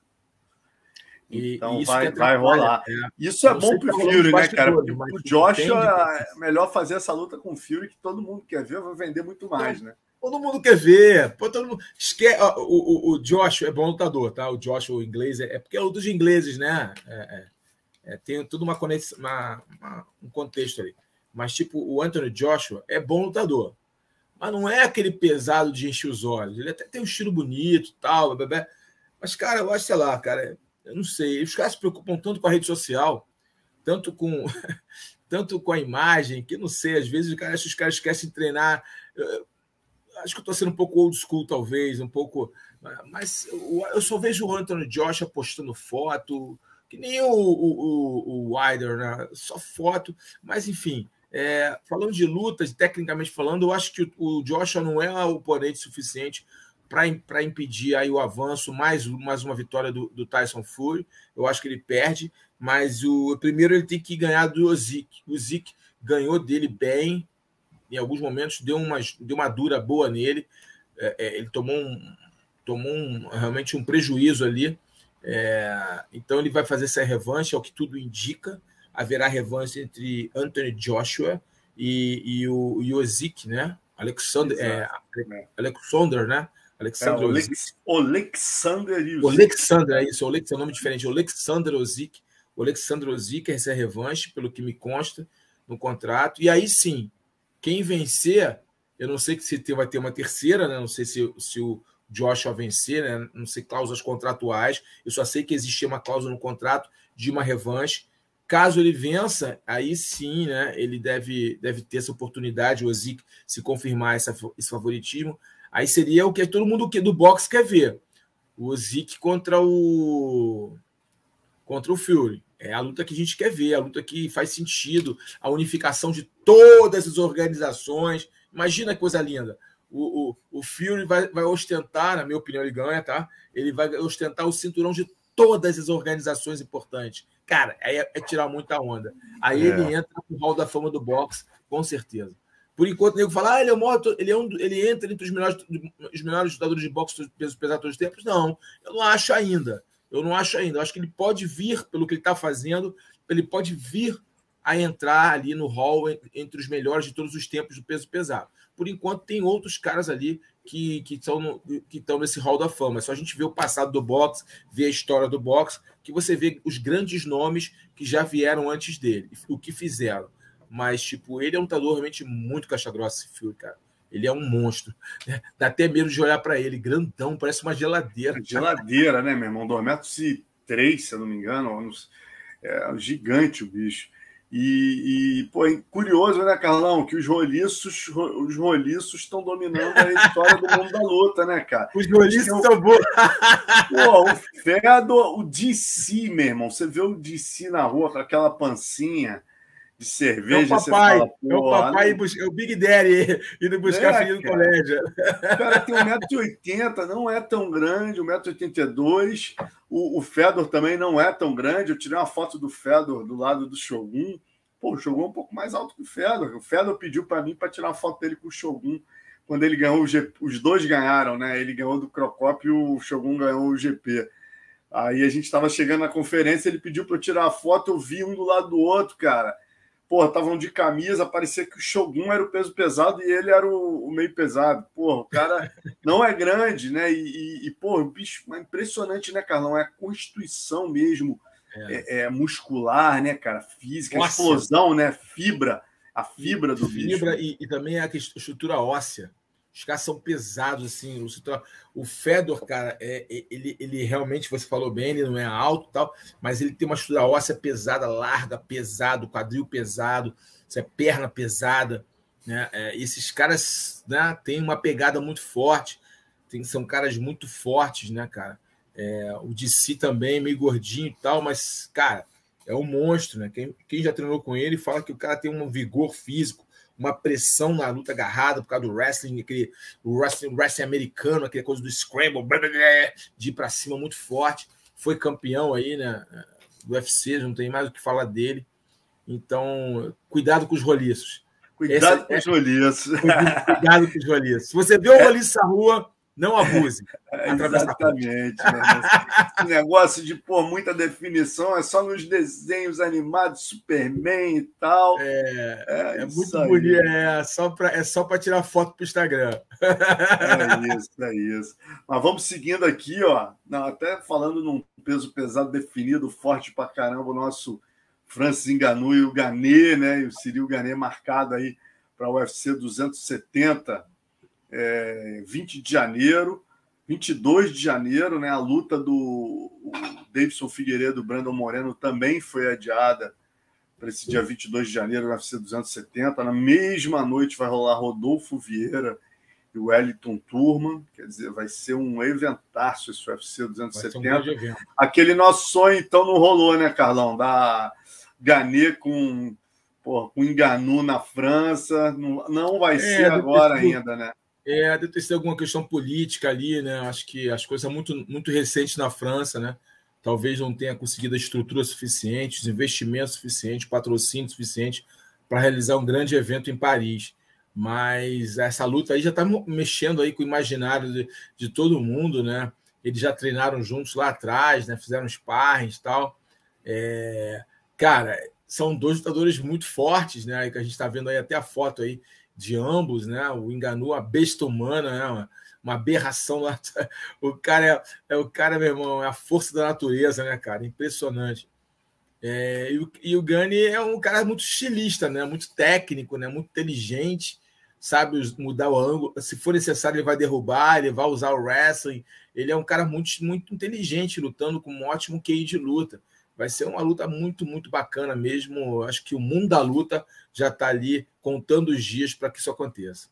Então vai, vai rolar. É. Isso é bom pro Fury, né, cara? Porque o Joshua é melhor fazer essa luta com o Fury que todo mundo quer ver, vai vender muito mais, né?
Todo mundo quer ver. Pô, todo mundo... Esque... O, o, o Joshua é bom lutador, tá? O Joshua, o inglês, é, é porque é luta dos ingleses, né? É, é, é, tem tudo uma conexão, uma, uma, um contexto ali. Mas, tipo, o Anthony Joshua é bom lutador. Mas não é aquele pesado de encher os olhos. Ele até tem um estilo bonito tal, bebê. Mas, cara, eu acho, sei lá, cara, eu não sei. Os caras se preocupam tanto com a rede social, tanto com, tanto com a imagem, que não sei. Às vezes cara, os caras esquecem de treinar. Eu, acho que eu estou sendo um pouco old school, talvez, um pouco. Mas eu, eu só vejo o Anthony Joshua postando foto, que nem o, o, o, o Wilder, né? só foto. Mas, enfim, é, falando de lutas, tecnicamente falando, eu acho que o, o Joshua não é o oponente suficiente para impedir aí o avanço, mais, mais uma vitória do, do, Tyson Fury. Eu acho que ele perde, mas o primeiro ele tem que ganhar do Zik. O Zik ganhou dele bem, em alguns momentos deu uma, deu uma dura boa nele. É, é, ele tomou, um, tomou um, realmente um prejuízo ali. É, então ele vai fazer essa revanche, é o que tudo indica. Haverá revanche entre Anthony Joshua e, e o, e o Zik, né? Alexander, é, Alexander, né?
Alexander é, Olex, Alexander
Ozik. Alexander, é isso. Olex é um nome diferente. Alexander Ozik. O Alexander Ozik essa é revanche, pelo que me consta no contrato. E aí sim, quem vencer, eu não sei se vai ter uma terceira, né? não sei se, se o Joshua vencer, né? não sei cláusulas contratuais. Eu só sei que existia uma cláusula no contrato de uma revanche. Caso ele vença, aí sim, né, ele deve, deve ter essa oportunidade, o Ozik, se confirmar essa, esse favoritismo. Aí seria o que todo mundo do boxe quer ver. O Zik contra o contra o Fury. É a luta que a gente quer ver, a luta que faz sentido, a unificação de todas as organizações. Imagina que coisa linda. O, o, o Fury vai, vai ostentar, na minha opinião, ele ganha, tá? Ele vai ostentar o cinturão de todas as organizações importantes. Cara, aí é, é tirar muita onda. Aí é. ele entra no hall da fama do boxe, com certeza. Por enquanto, o nego fala, ah, ele é, um, ele, é um, ele entra entre os melhores, os melhores lutadores de boxe peso pesado todos os tempos. Não, eu não acho ainda. Eu não acho ainda. Eu acho que ele pode vir, pelo que ele está fazendo, ele pode vir a entrar ali no hall entre os melhores de todos os tempos do peso pesado. Por enquanto, tem outros caras ali que, estão que estão nesse hall da fama. É só a gente ver o passado do boxe, ver a história do boxe, que você vê os grandes nomes que já vieram antes dele, o que fizeram. Mas, tipo, ele é um lutador realmente muito caixa-grossa, esse filme, cara. Ele é um monstro. Dá até medo de olhar para ele. Grandão, parece uma geladeira.
Geladeira, né, meu irmão? 2 metros e três, se eu não me engano. É um gigante o bicho. E, e pô, é curioso, né, Carlão, que os roliços os roliços estão dominando a história do mundo da luta, né, cara?
Os roliços são bons.
Pô, o Fedor, o DC, meu irmão, você vê o DC na rua com aquela pancinha de cerveja.
É o papai, fala, é o papai, é o Big Daddy indo buscar é, filho no colégio.
O cara tem 1,80m, não é tão grande, 1,82m. O, o Fedor também não é tão grande. Eu tirei uma foto do Fedor do lado do Shogun. Pô, o Shogun é um pouco mais alto que o Fedor. O Fedor pediu para mim para tirar uma foto dele com o Shogun. Quando ele ganhou o GP, os dois ganharam, né? Ele ganhou do Crocop e o Shogun ganhou o GP. Aí a gente estava chegando na conferência, ele pediu para eu tirar a foto, eu vi um do lado do outro, cara porra, estavam de camisa, parecia que o Shogun era o peso pesado e ele era o, o meio pesado. Porra, o cara não é grande, né? E, e, e porra, o bicho é impressionante, né, Carlão? É a constituição mesmo, é. É, é muscular, né, cara? Física, explosão, né? Fibra, a fibra do
fibra
bicho.
Fibra e, e também a estrutura óssea. Os caras são pesados, assim. O Fedor, cara, é, é, ele, ele realmente, você falou bem, ele não é alto tal, mas ele tem uma estrutura óssea pesada, larga, pesado, quadril pesado, é perna pesada. Né? É, esses caras né, têm uma pegada muito forte, tem, são caras muito fortes, né, cara? É, o DC também, meio gordinho e tal, mas, cara, é um monstro, né? Quem, quem já treinou com ele fala que o cara tem um vigor físico, uma pressão na luta agarrada por causa do wrestling, aquele wrestling, wrestling americano, aquela coisa do scramble, blá, blá, blá, de ir para cima muito forte. Foi campeão aí, né? Do UFC, não tem mais o que falar dele. Então, cuidado com os roliços.
Cuidado Essa, com os roliços.
É, cuidado com os roliços. Se você vê um roliço na rua, não abuse.
Exatamente. Né? Esse negócio de pôr muita definição é só nos desenhos animados, Superman e tal.
É, é, é muito aí. bonito. É só para é só tirar foto para o Instagram.
É isso, é isso. Mas vamos seguindo aqui, ó. Não, até falando num peso pesado definido, forte para caramba, o nosso Francis Enganu e o Ganê, né? E o Cyril Ganê marcado aí para o UFC 270 é, 20 de janeiro, 22 de janeiro, né, a luta do Davidson Figueiredo e Brandon Moreno também foi adiada para esse dia 22 de janeiro, no UFC 270. Na mesma noite vai rolar Rodolfo Vieira e o Wellington Turman, quer dizer, vai ser um eventaço esse UFC 270. Um Aquele nosso sonho, então, não rolou, né, Carlão? Da Ganê com, porra, com Enganu na França. Não, não vai é, ser agora ainda, né?
É, deve ter sido alguma questão política ali, né? Acho que as coisas muito, muito recentes na França, né? Talvez não tenha conseguido a estrutura suficiente, os investimentos suficientes, patrocínio suficiente para realizar um grande evento em Paris. Mas essa luta aí já está mexendo aí com o imaginário de, de, todo mundo, né? Eles já treinaram juntos lá atrás, né? Fizeram sparring e tal. É... Cara, são dois lutadores muito fortes, né? Que a gente está vendo aí até a foto aí de ambos, né? O Enganu, a besta humana, né? Uma, uma aberração. O cara é, é, o cara, meu irmão, é a força da natureza, né, cara? Impressionante. É, e, o, e o Gani é um cara muito estilista, né? Muito técnico, né? Muito inteligente, sabe mudar o ângulo. Se for necessário, ele vai derrubar, ele vai usar o wrestling. Ele é um cara muito, muito inteligente, lutando com um ótimo QI de luta. Vai ser uma luta muito, muito bacana mesmo. Acho que o mundo da luta já está ali contando os dias para que isso aconteça.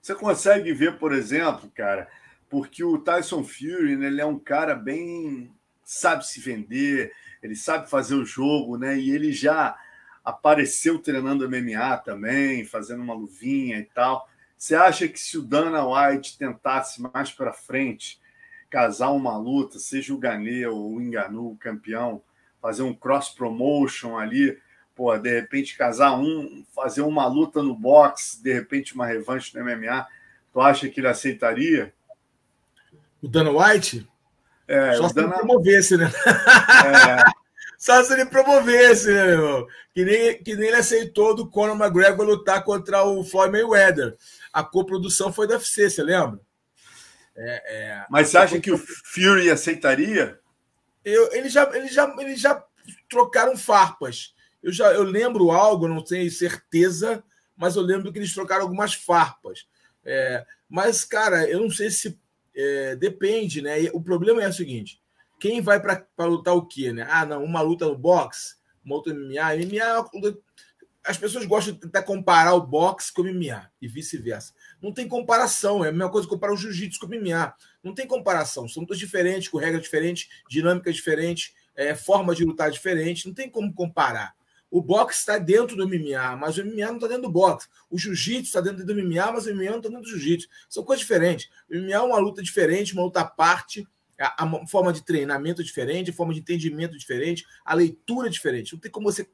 Você consegue ver, por exemplo, cara, porque o Tyson Fury né, ele é um cara bem sabe se vender, ele sabe fazer o jogo, né? E ele já apareceu treinando MMA também, fazendo uma luvinha e tal. Você acha que se o Dana White tentasse mais para frente casar uma luta, seja o Ganê ou o Enganu, o campeão, fazer um cross promotion ali, pô, de repente casar um, fazer uma luta no boxe, de repente uma revanche no MMA, tu acha que ele aceitaria?
O Dana White?
É,
Só se Dana... ele promovesse, né? É... Só se ele promovesse, né, meu irmão? Que nem, que nem ele aceitou do Conor McGregor lutar contra o Floyd Mayweather. A coprodução foi da UFC, você lembra?
É, é... Mas você acha que o Fury aceitaria?
Eu, ele, já, já, já trocaram farpas. Eu já eu lembro algo, não tenho certeza, mas eu lembro que eles trocaram algumas farpas. É, mas, cara, eu não sei se é, depende, né? o problema é o seguinte: quem vai para lutar o quê, né? Ah, não, uma luta no boxe, uma outra MMA. MMA as pessoas gostam de tentar comparar o boxe com o MMA e vice-versa. Não tem comparação, é a mesma coisa comparar o jiu-jitsu com o MMA. Não tem comparação, são todos diferentes, com regras diferentes, dinâmicas diferentes, é, forma de lutar diferente, não tem como comparar. O boxe está dentro do MMA, mas o MMA não está dentro do boxe. O jiu-jitsu está dentro do MMA, mas o MMA não está dentro do jiu-jitsu. São coisas diferentes. O MMA é uma luta diferente, uma luta à parte, a, forma de treinamento diferente, a forma de entendimento diferente, a leitura diferente. Não tem como você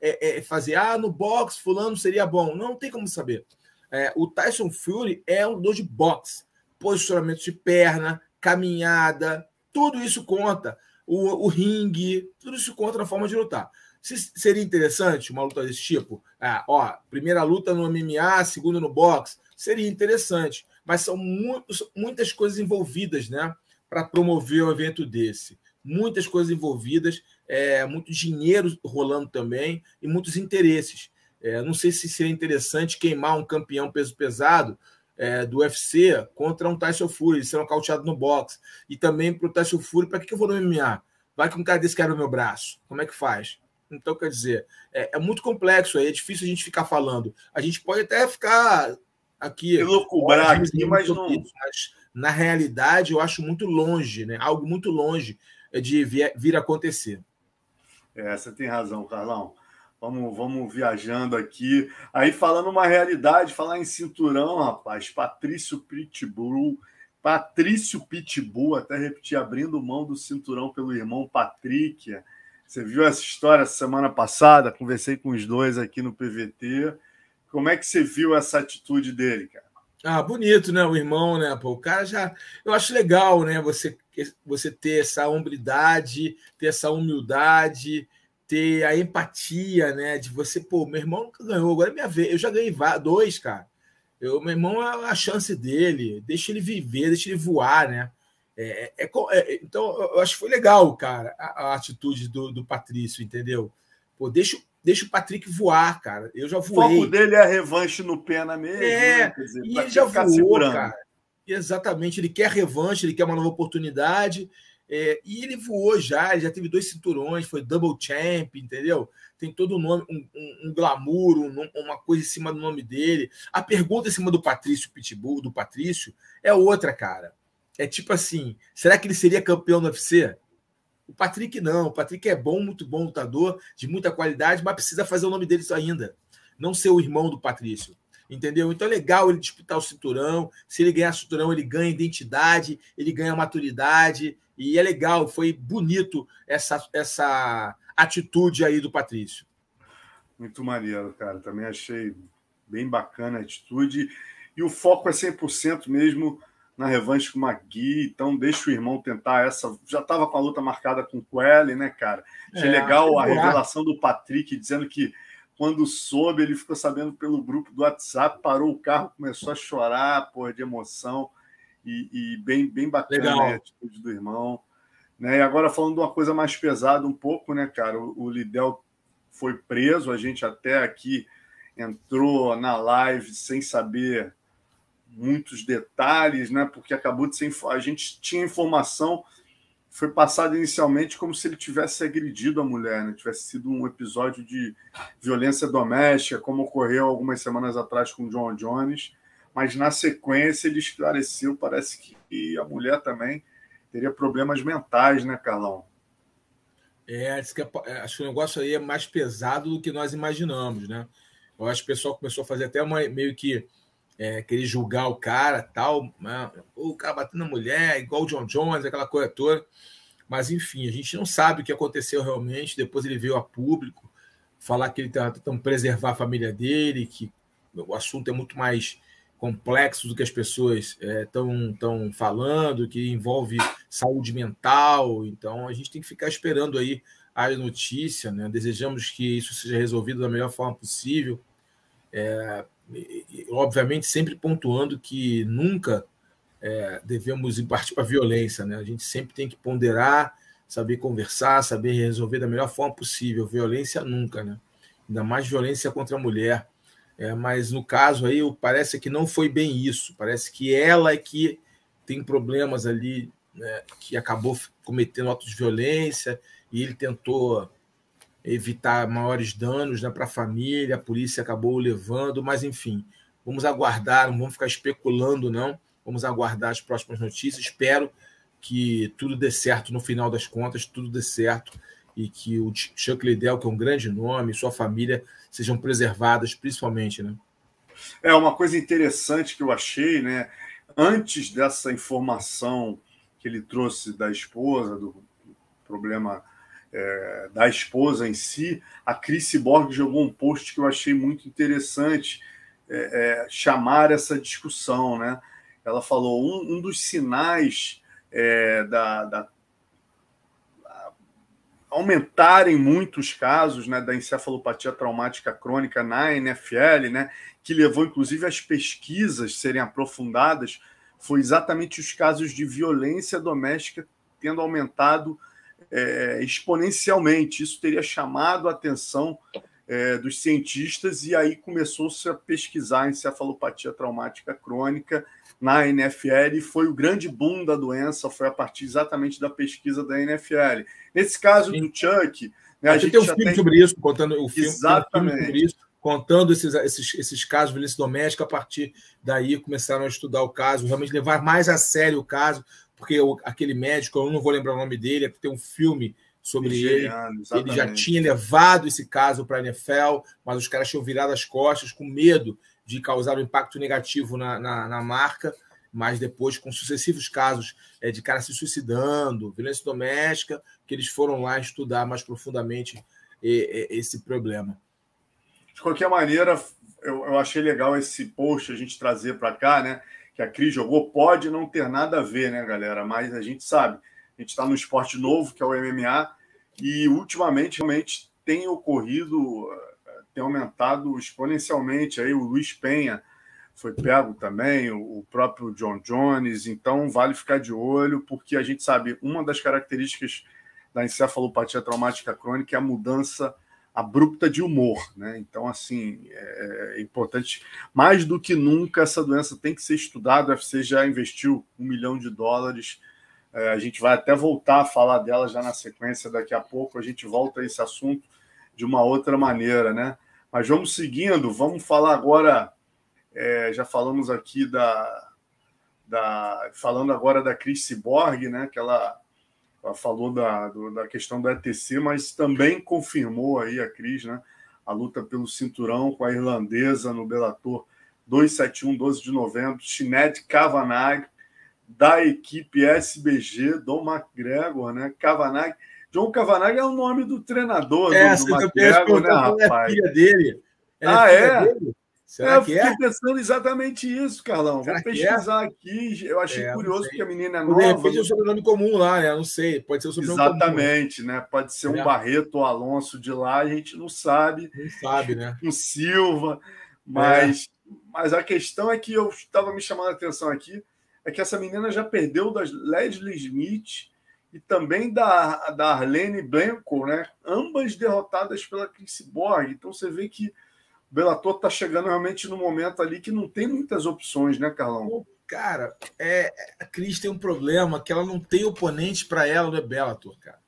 é, é, fazer, ah, no boxe fulano seria bom. Não, não tem como saber. É, o Tyson Fury é um lutador de boxe. Posicionamento de perna, caminhada, tudo isso conta. O, o ringue, tudo isso conta na forma de lutar. Se, seria interessante uma luta desse tipo? Ah, ó, primeira luta no MMA, segunda no boxe. Seria interessante. Mas são muitas coisas envolvidas, né? Para promover um evento desse. Muitas coisas envolvidas, é, muito dinheiro rolando também e muitos interesses. É, não sei se seria interessante queimar um campeão peso pesado é, do UFC contra um Tyson Fury, ser nocauteado no boxe. E também para o Tyson Fury, para que, eu vou no MMA? Vai que um cara desse quebra o meu braço. Como é que faz? Então, quer dizer, é, é, muito complexo aí, é difícil a gente ficar falando. A gente pode até ficar aqui.
Elucubrar aqui, mas não.
Mas, na realidade, eu acho muito longe, né? Algo muito longe de vir, vir acontecer.
É, você tem razão, Carlão. Vamos, vamos viajando aqui. Aí falando uma realidade, falar em cinturão, rapaz. Patrício Pitbull, Patrício Pitbull, até repetir, abrindo mão do cinturão pelo irmão Patrick. Você viu essa história semana passada? Conversei com os dois aqui no PVT. Como é que você viu essa atitude dele, cara?
Ah, bonito, né? O irmão, né? Pô, o cara já. Eu acho legal, né? Você, você ter essa hombridade, ter essa humildade ter a empatia, né? De você, pô, meu irmão nunca ganhou, agora é minha vez. Eu já ganhei dois, cara. Eu, meu irmão é a chance dele, deixa ele viver, deixa ele voar, né? É, é, é, é então, eu acho que foi legal, cara, a, a atitude do, do, Patrício, entendeu? Pô, deixa, deixa o Patrick voar, cara. Eu já voei.
O foco dele é a revanche no pena mesmo.
É, né? dizer, e ele já voou, segurando. cara. Exatamente, ele quer revanche, ele quer uma nova oportunidade. É, e ele voou já, ele já teve dois cinturões, foi double champ, entendeu? Tem todo um nome, um, um, um glamour, um, uma coisa em cima do nome dele. A pergunta em cima do Patrício Pitbull, do Patrício, é outra, cara. É tipo assim: será que ele seria campeão do UFC? O Patrick não. O Patrick é bom, muito bom lutador, de muita qualidade, mas precisa fazer o nome dele ainda. Não ser o irmão do Patrício entendeu? Então é legal ele disputar o cinturão. Se ele ganhar o cinturão, ele ganha identidade, ele ganha maturidade, e é legal, foi bonito essa, essa atitude aí do Patrício.
Muito maneiro, cara. Também achei bem bacana a atitude. E o foco é 100% mesmo na revanche com o Magui. Então, deixa o irmão tentar essa. Já estava com a luta marcada com o Quellen, né, cara? Achei é, legal a revelação do Patrick dizendo que quando soube, ele ficou sabendo pelo grupo do WhatsApp, parou o carro, começou a chorar, porra, de emoção e, e bem, bem bacana né, a atitude do irmão. Né? E agora falando de uma coisa mais pesada um pouco, né, cara? O, o Lidel foi preso, a gente até aqui entrou na live sem saber muitos detalhes, né? Porque acabou de ser a gente tinha informação foi passada inicialmente como se ele tivesse agredido a mulher, né? Tivesse sido um episódio de violência doméstica, como ocorreu algumas semanas atrás com o John Jones mas na sequência ele esclareceu, parece que a mulher também teria problemas mentais, né, Carlão?
É, que é, é, acho que o negócio aí é mais pesado do que nós imaginamos, né? Eu acho que o pessoal começou a fazer até uma, meio que é, querer julgar o cara, tal, né? o cara batendo na mulher, igual o John Jones, aquela coisa toda. Mas, enfim, a gente não sabe o que aconteceu realmente. Depois ele veio a público falar que ele está tentando preservar a família dele, que o assunto é muito mais complexos do que as pessoas estão é, falando, que envolve saúde mental. Então, a gente tem que ficar esperando aí a notícia. Né? Desejamos que isso seja resolvido da melhor forma possível. É, obviamente, sempre pontuando que nunca é, devemos partir para a violência. Né? A gente sempre tem que ponderar, saber conversar, saber resolver da melhor forma possível. Violência nunca, né? ainda mais violência contra a mulher é, mas no caso aí parece que não foi bem isso. Parece que ela é que tem problemas ali, né, que acabou cometendo atos de violência e ele tentou evitar maiores danos né, para a família, a polícia acabou levando, mas enfim, vamos aguardar, não vamos ficar especulando, não. Vamos aguardar as próximas notícias. Espero que tudo dê certo no final das contas, tudo dê certo e que o Chuck Liddell, que é um grande nome, sua família sejam preservadas, principalmente, né?
É uma coisa interessante que eu achei, né? Antes dessa informação que ele trouxe da esposa, do problema é, da esposa em si, a Chris Borg jogou um post que eu achei muito interessante é, é, chamar essa discussão, né? Ela falou um, um dos sinais é, da, da aumentarem muitos casos né, da encefalopatia traumática crônica na NFL, né, que levou inclusive as pesquisas serem aprofundadas, foi exatamente os casos de violência doméstica tendo aumentado é, exponencialmente. Isso teria chamado a atenção é, dos cientistas e aí começou-se a pesquisar a encefalopatia traumática crônica na NFL e foi o grande boom da doença, foi a partir exatamente da pesquisa da NFL. Nesse caso do Chuck,
né, a, gente tem um filme tem... sobre isso, contando o filme, exatamente. Um filme isso, contando esses, esses, esses casos de violência doméstica, a partir daí começaram a estudar o caso, realmente levar mais a sério o caso, porque o, aquele médico, eu não vou lembrar o nome dele, é tem um filme sobre ele. Ele já tinha levado esse caso para a NFL, mas os caras tinham virado as costas com medo de causar um impacto negativo na, na, na marca, mas depois, com sucessivos casos é, de cara se suicidando, violência doméstica, que eles foram lá estudar mais profundamente esse problema.
De qualquer maneira, eu, eu achei legal esse post a gente trazer para cá, né? Que a Cris jogou, pode não ter nada a ver, né, galera? Mas a gente sabe, a gente está no esporte novo, que é o MMA, e ultimamente realmente tem ocorrido tem aumentado exponencialmente. Aí o Luiz Penha foi pego também, o próprio John Jones. Então vale ficar de olho, porque a gente sabe uma das características da encefalopatia traumática crônica é a mudança abrupta de humor, né? Então, assim, é, é importante, mais do que nunca, essa doença tem que ser estudada. O UFC já investiu um milhão de dólares. É, a gente vai até voltar a falar dela já na sequência daqui a pouco. A gente volta a esse assunto de uma outra maneira, né? Mas vamos seguindo, vamos falar agora. É, já falamos aqui da, da. Falando agora da Chris Cyborg, né? Que ela, ela falou da, do, da questão do ETC, mas também confirmou aí a Cris, né? A luta pelo cinturão com a irlandesa no Bellator 271, 12 de novembro, Sinead Kavanagh, da equipe SBG, do McGregor, né? Kavanagh John Cavanagh é o nome do treinador
é, do, do McGregor, né, rapaz? É filha dele.
Ela ah, é? é? Dele? Será é, eu fiquei é? pensando exatamente isso, Carlão. Será Vou é? pesquisar aqui. Eu achei é, curioso porque a menina é nova. De repente
é um sobrenome comum lá, né? Não sei. Pode ser o sobrenome
Exatamente, comum. né? Pode ser um Barreto ou Alonso de lá, a gente não sabe.
Não sabe, né?
Um Silva. Mas, mas a questão é que eu estava me chamando a atenção aqui é que essa menina já perdeu das Leslie Smith e também da, da Arlene Blanco, né? ambas derrotadas pela Chris Borg. Então você vê que o Bellator está chegando realmente no momento ali que não tem muitas opções, né, Carlão?
Cara, é, a Cris tem um problema que ela não tem oponente para ela no Bellator, cara.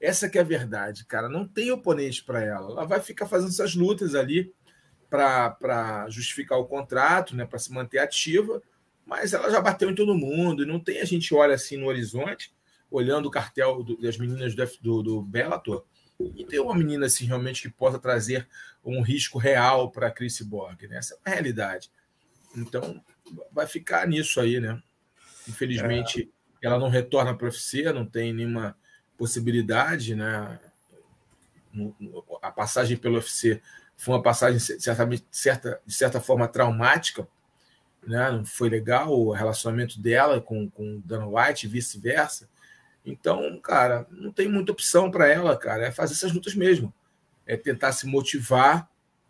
Essa que é a verdade, cara. Não tem oponente para ela. Ela vai ficar fazendo essas lutas ali para justificar o contrato, né, para se manter ativa, mas ela já bateu em todo mundo e não tem a gente olha assim no horizonte olhando o cartel do, das meninas do, do, do Bellator, e ter uma menina assim realmente que possa trazer um risco real para a Chris Borg, né? Essa é a realidade. Então, vai ficar nisso aí, né? Infelizmente, é. ela não retorna para o UFC, não tem nenhuma possibilidade, né? A passagem pelo UFC foi uma passagem certamente certa, de certa forma traumática, né? Não foi legal o relacionamento dela com com Dan White e vice-versa. Então, cara, não tem muita opção para ela, cara. É fazer essas lutas mesmo. É tentar se motivar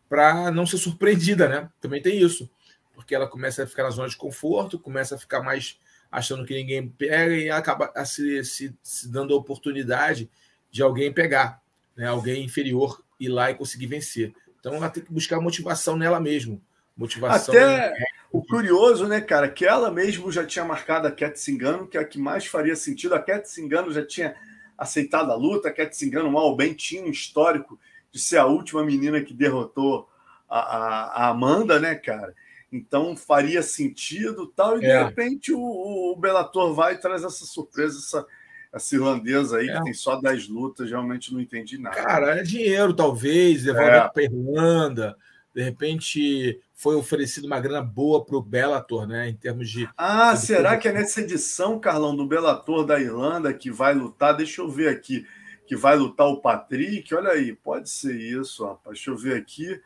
para não ser surpreendida, né? Também tem isso. Porque ela começa a ficar na zona de conforto, começa a ficar mais achando que ninguém pega e acaba se, se, se dando a oportunidade de alguém pegar, né? alguém inferior ir lá e conseguir vencer. Então ela tem que buscar motivação nela mesmo. Motivação.
Até o curioso, né, cara, que ela mesmo já tinha marcado a Cat Singano, que é a que mais faria sentido. A Cat Singano já tinha aceitada a luta, quer se engano mal ou bem, tinha um histórico de ser a última menina que derrotou a, a, a Amanda, né, cara? Então faria sentido tal, e é. de repente o, o Bellator vai e traz essa surpresa, essa, essa irlandesa aí, é. que tem só 10 lutas, realmente não entendi nada.
Cara, é dinheiro, talvez, devolver é. para Irlanda. De repente foi oferecido uma grana boa para o Bellator, né? Em termos de.
Ah, de será que é nessa edição, Carlão, do Bellator da Irlanda que vai lutar? Deixa eu ver aqui. Que vai lutar o Patrick. Olha aí, pode ser isso, rapaz. Deixa eu ver aqui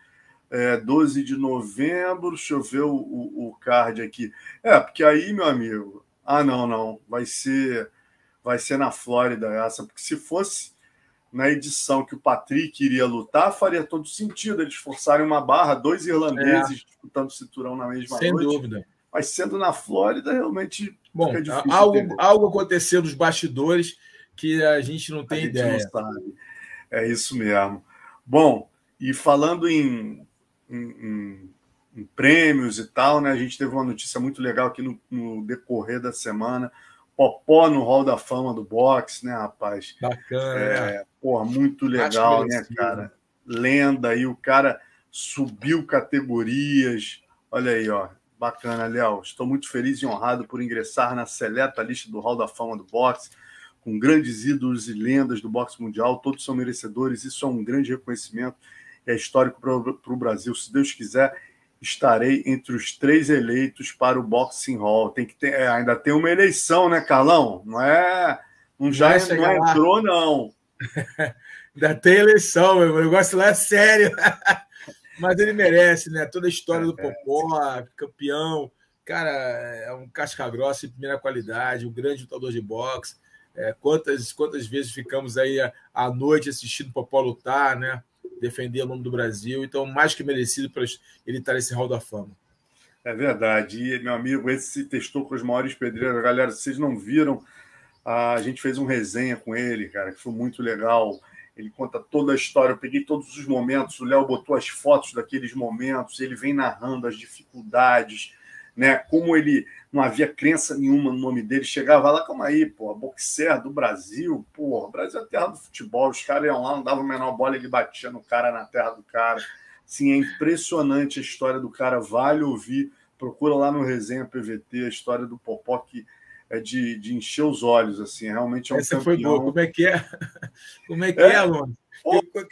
é, 12 de novembro, deixa eu ver o, o, o, card aqui. É, porque aí, meu amigo, ah, não, não, vai ser vai ser na Flórida essa, porque se fosse na edição que o Patrick iria lutar, faria todo sentido eles forçarem uma barra, dois irlandeses é. disputando cinturão na mesma
Sem
noite.
Sem dúvida.
Mas sendo na Flórida, realmente
Bom, algo, algo aconteceu nos bastidores que a gente não tem a ideia. Não sabe.
É isso mesmo. Bom, e falando em em, em, em, prêmios e tal, né? A gente teve uma notícia muito legal aqui no, no decorrer da semana. Popó no Hall da Fama do boxe, né, rapaz?
Bacana. É,
porra, muito legal, né, cara? Lenda aí, o cara subiu categorias. Olha aí, ó. Bacana, Léo. Estou muito feliz e honrado por ingressar na seleta lista do Hall da Fama do boxe, com grandes ídolos e lendas do boxe mundial. Todos são merecedores. Isso é um grande reconhecimento é histórico para o Brasil. Se Deus quiser, estarei entre os três eleitos para o Boxing Hall. Tem que ter, é, ainda tem uma eleição, né, Carlão? Não é. Não já não, não entrou, não.
ainda tem eleição, meu negócio lá é sério. Mas ele merece, né? Toda a história do Popó, campeão. Cara, é um casca grossa de primeira qualidade, um grande lutador de boxe. É, quantas, quantas vezes ficamos aí à noite assistindo o Popó lutar, né? Defender o nome do Brasil. Então, mais que merecido para ele estar nesse hall da fama.
É verdade. E, meu amigo, esse se testou com os maiores pedreiros. Galera, vocês não viram, a gente fez um resenha com ele, cara, que foi muito legal. Ele conta toda a história. Eu peguei todos os momentos. O Léo botou as fotos daqueles momentos. Ele vem narrando as dificuldades, né? Como ele não havia crença nenhuma no nome dele, chegava lá, calma aí, pô, boxer do Brasil, pô, Brasil é terra do futebol, os caras iam lá, não davam a menor bola, ele batia no cara na terra do cara. Sim, é impressionante a história do cara, vale ouvir, procura lá no Resenha PVT a história do Popó, que é de, de encher os olhos, assim, realmente é um
Essa campeão. foi boa, como é que é? Como é que é, é Alonso?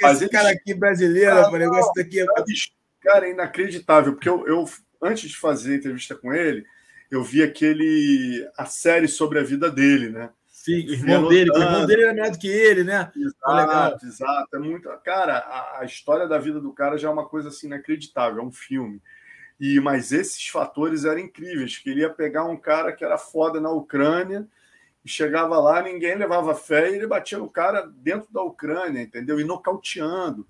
Esse cara aqui brasileiro, ah, falei, negócio daqui é...
Cara, é inacreditável, porque eu, eu antes de fazer a entrevista com ele, eu vi aquele a série sobre a vida dele, né?
Sim, o irmão dele, o irmão dele era melhor do que ele, né?
Exato, exato. É muito, cara, a, a, história da vida do cara já é uma coisa assim inacreditável, é um filme. E mas esses fatores eram incríveis, que ele ia pegar um cara que era foda na Ucrânia e chegava lá, ninguém levava fé e ele batia no cara dentro da Ucrânia, entendeu? E nocauteando.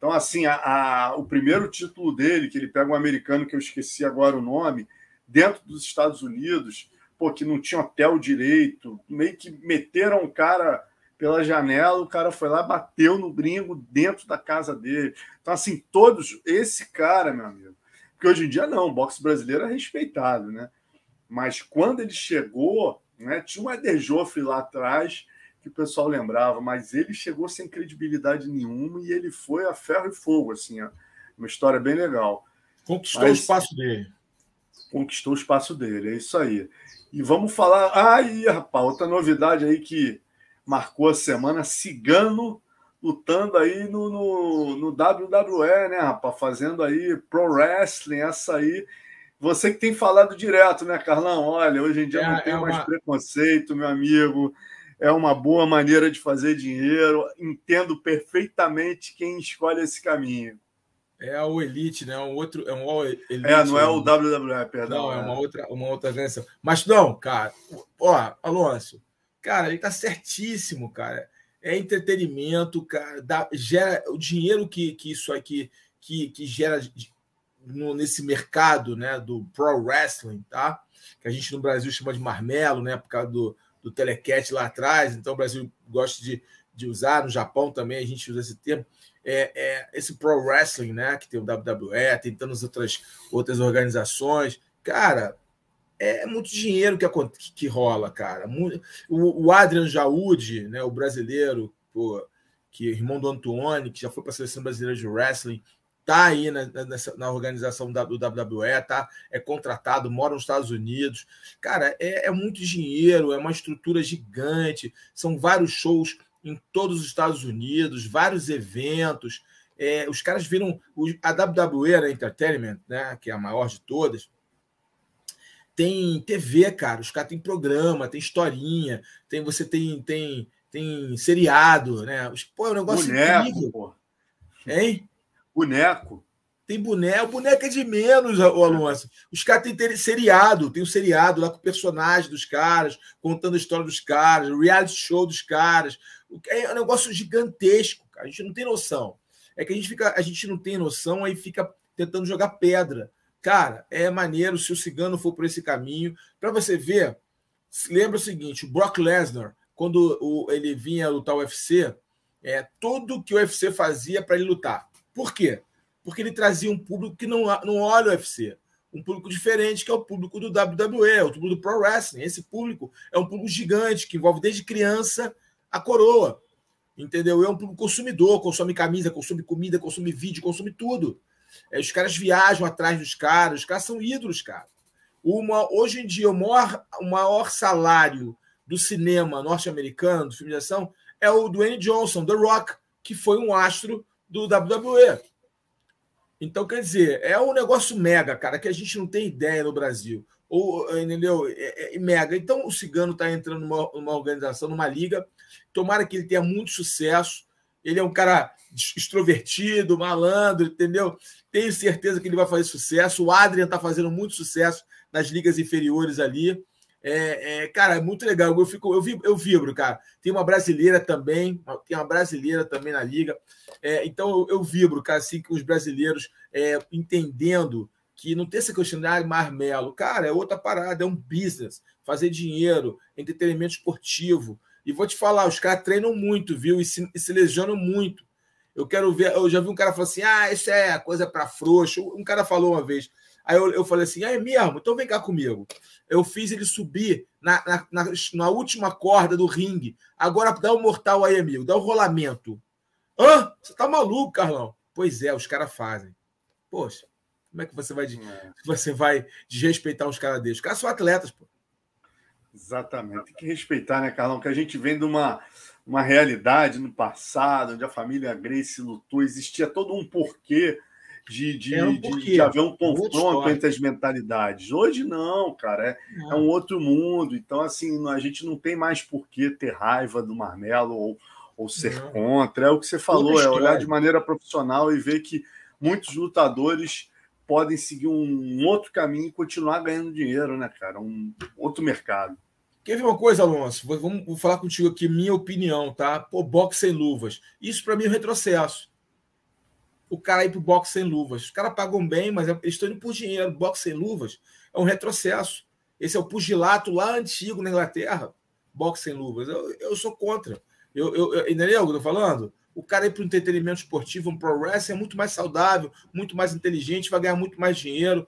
Então, assim, a, a, o primeiro título dele, que ele pega um americano que eu esqueci agora o nome, dentro dos Estados Unidos, pô, que não tinha hotel direito, meio que meteram o cara pela janela, o cara foi lá, bateu no gringo dentro da casa dele. Então, assim, todos, esse cara, meu amigo, porque hoje em dia não, o boxe brasileiro é respeitado, né? Mas quando ele chegou, né, tinha um Joffre lá atrás que o pessoal lembrava, mas ele chegou sem credibilidade nenhuma e ele foi a ferro e fogo, assim, uma história bem legal.
Conquistou mas, o espaço dele
conquistou o espaço dele. É isso aí. E vamos falar. Aí, rapaz, outra novidade aí que marcou a semana: Cigano lutando aí no, no, no WWE, né, rapaz? Fazendo aí pro wrestling, essa aí. Você que tem falado direto, né, Carlão? Olha, hoje em dia é, não tem é mais uma... preconceito, meu amigo. É uma boa maneira de fazer dinheiro. Entendo perfeitamente quem escolhe esse caminho.
É o Elite, né? Um outro, é um All Elite.
É, não é o WWE, perdão.
Não, é, é uma outra, uma outra versão. Mas não, cara. Ó, Alonso, cara, ele tá certíssimo, cara. É entretenimento, cara. Dá, gera o dinheiro que, que isso aqui que, que gera no, nesse mercado, né, do pro wrestling, tá? Que a gente no Brasil chama de marmelo, né, por causa do, do telecat lá atrás. Então o Brasil gosta de, de usar, no Japão também a gente usa esse termo é, é, esse pro wrestling, né? Que tem o WWE, tem tantas outras, outras organizações. Cara, é muito dinheiro que, que rola, cara. O, o Adrian Jaúde, né, o brasileiro, pô, que é irmão do Antuone, que já foi para a seleção brasileira de wrestling, tá aí na, nessa, na organização do WWE, tá? É contratado, mora nos Estados Unidos. Cara, é, é muito dinheiro, é uma estrutura gigante, são vários shows em todos os Estados Unidos, vários eventos. É, os caras viram a WWE né, Entertainment, né, que é a maior de todas. Tem TV, cara. Os caras têm programa, tem historinha, tem você tem tem tem seriado, né? Pô, é um negócio
Boneco, incrível. Pô.
Hein?
Boneco.
Tem boneco, o boneco é de menos, o Alonso. Os caras têm seriado, tem um seriado lá com o personagem dos caras, contando a história dos caras, o reality show dos caras. É um negócio gigantesco, cara. A gente não tem noção. É que a gente fica, a gente não tem noção, aí fica tentando jogar pedra. Cara, é maneiro se o cigano for por esse caminho. Para você ver, lembra o seguinte: o Brock Lesnar, quando ele vinha lutar o UFC, é tudo que o UFC fazia para ele lutar. Por quê? Porque ele trazia um público que não, não olha o UFC. Um público diferente, que é o público do WWE, o público do Pro Wrestling. Esse público é um público gigante, que envolve desde criança a coroa. Entendeu? É um público consumidor, consome camisa, consome comida, consome vídeo, consome tudo. É, os caras viajam atrás dos caras, os caras são ídolos, cara. Uma, hoje em dia, o maior, o maior salário do cinema norte-americano, de filme de ação, é o Dwayne Johnson, The Rock, que foi um astro do WWE. Então, quer dizer, é um negócio mega, cara, que a gente não tem ideia no Brasil. Ou, entendeu? É, é, é mega. Então, o Cigano está entrando numa, numa organização, numa liga. Tomara que ele tenha muito sucesso. Ele é um cara extrovertido, malandro, entendeu? Tenho certeza que ele vai fazer sucesso. O Adrian está fazendo muito sucesso nas ligas inferiores ali. É, é, cara, é muito legal. Eu, fico, eu, vibro, eu vibro, cara. Tem uma brasileira também, tem uma brasileira também na liga. É, então eu, eu, vibro, cara, assim, que os brasileiros é, entendendo que não tem essa questão de ah, marmelo. Cara, é outra parada, é um business. Fazer dinheiro, entretenimento esportivo. E vou te falar, os caras treinam muito, viu? E se, e se lesionam muito. Eu quero ver. Eu já vi um cara falar assim: ah, isso é coisa para frouxo. Um cara falou uma vez. Aí eu, eu falei assim: ah, é mesmo? Então vem cá comigo. Eu fiz ele subir na, na, na, na última corda do ringue. Agora dá o um mortal aí, amigo. Dá o um rolamento. Hã? Você tá maluco, Carlão? Pois é, os caras fazem. Poxa, como é que você vai, é. você vai desrespeitar os caras desses? Os caras são atletas, pô.
Exatamente. Tem que respeitar, né, Carlão? Que a gente vem de uma, uma realidade no passado, onde a família Grace lutou, existia todo um porquê de, de, é um de, de, haver um confronto entre as mentalidades. Hoje não, cara, é, é, um outro mundo. Então, assim, a gente não tem mais por que ter raiva do Marmelo ou, ou ser não. contra. É o que você falou, é olhar de maneira profissional e ver que muitos lutadores podem seguir um outro caminho e continuar ganhando dinheiro, né, cara? Um outro mercado.
Quer ver uma coisa, Alonso? Vou, vamos, vou falar contigo aqui, minha opinião, tá? Pô, boxe sem luvas. Isso para mim é um retrocesso o cara ir para o boxe sem luvas. Os caras pagam bem, mas eles estão indo por dinheiro. Boxe sem luvas é um retrocesso. Esse é o pugilato lá antigo na Inglaterra. Boxe sem luvas. Eu, eu sou contra. Eu, eu, eu, entendeu o que eu estou falando? O cara ir para o entretenimento esportivo, um pro wrestling, é muito mais saudável, muito mais inteligente, vai ganhar muito mais dinheiro.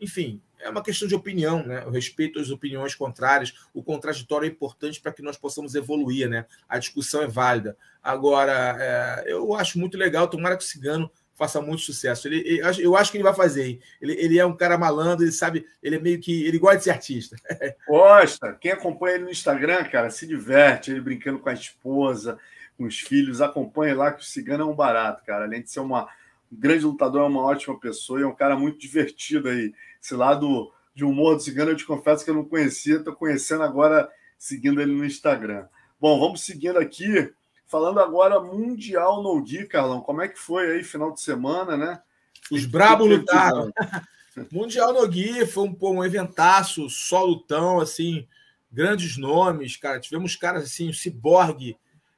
Enfim, é uma questão de opinião, né? Respeito as opiniões contrárias. O contraditório é importante para que nós possamos evoluir, né? A discussão é válida. Agora, é, eu acho muito legal. Tomara que o Cigano faça muito sucesso. Ele, ele, eu acho que ele vai fazer. Hein? Ele, ele é um cara malandro, ele sabe, ele é meio que. Ele gosta de ser artista.
Gosta. Quem acompanha ele no Instagram, cara, se diverte, ele brincando com a esposa, com os filhos, acompanha lá que o Cigano é um barato, cara. Além de ser uma, um grande lutador, é uma ótima pessoa e é um cara muito divertido aí. Esse lado de humor do Cigano, eu te confesso que eu não conhecia, estou conhecendo agora, seguindo ele no Instagram. Bom, vamos seguindo aqui. Falando agora Mundial No Gi, Carlão, como é que foi aí final de semana, né?
Os brabos lutaram. mundial No Gi foi um, um eventaço, só lutão, assim, grandes nomes, cara. Tivemos caras assim, o Cyborg.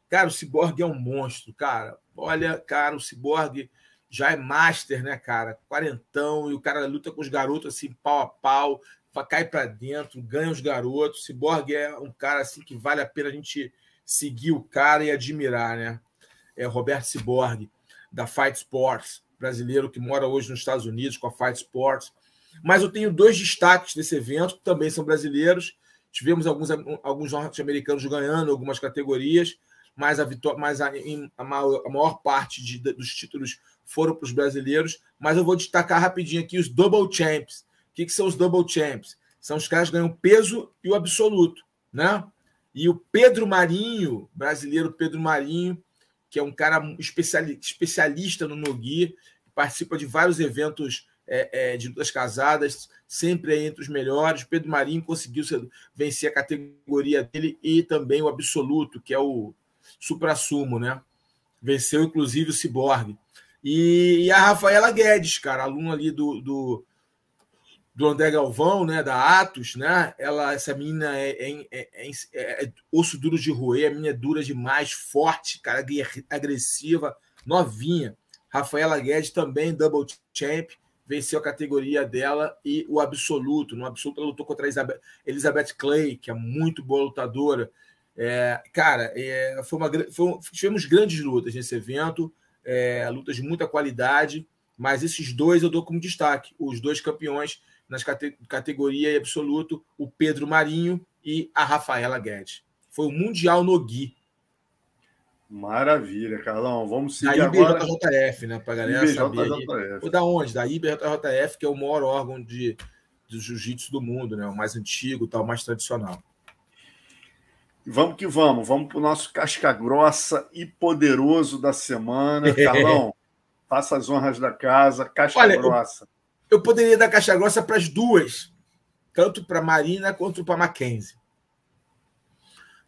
Cara, o Cyborg é um monstro, cara. Olha, cara, o Cyborg já é master, né, cara? Quarentão, e o cara luta com os garotos assim, pau a pau, cai para dentro, ganha os garotos. Cyborg é um cara assim que vale a pena a gente seguir o cara e admirar, né? É Roberto Cyborg, da Fight Sports, brasileiro que mora hoje nos Estados Unidos com a Fight Sports. Mas eu tenho dois destaques desse evento, que também são brasileiros. Tivemos alguns, alguns norte-americanos ganhando algumas categorias, mas a, vitória, mas a, a, maior, parte de, dos títulos foram para os brasileiros. Mas eu vou destacar rapidinho aqui os Double Champs. O que, que são os Double Champs? São os caras que ganham peso e o absoluto, né? E o Pedro Marinho, brasileiro Pedro Marinho, que é um cara especialista no Nogi, participa de vários eventos é, é, de duas casadas, sempre é entre os melhores. Pedro Marinho conseguiu vencer a categoria dele e também o absoluto, que é o supra-sumo, né? Venceu inclusive o Cyborg. E, e, a Rafaela Guedes, cara, aluna ali do, do, do André Galvão, né, da Atos, né? Ela, essa menina é, é, é, é, osso duro de roer, a menina é dura demais, forte, cara, agressiva, novinha. Rafaela Guedes também double champ, venceu a categoria dela e o absoluto. No absoluto, ela lutou contra a Elizabeth Clay, que é muito boa lutadora. É, cara, é, foi uma, foi, tivemos grandes lutas nesse evento, é, lutas de muita qualidade, mas esses dois eu dou como destaque: os dois campeões nas cate, categoria absoluto, o Pedro Marinho e a Rafaela Guedes. Foi o Mundial no Gui.
Maravilha, Carlão. Vamos seguir
da agora. IBJJF, né? Para galera IBJJF. saber. Ou da onde? Da IBJJF, que é o maior órgão de, de jiu-jitsu do mundo, né? O mais antigo, tal, mais tradicional.
Vamos que vamos. Vamos para o nosso casca grossa e poderoso da semana. Carlão, faça as honras da casa. Casca Olha, grossa.
Eu, eu poderia dar casca grossa para as duas, tanto para Marina quanto para Mackenzie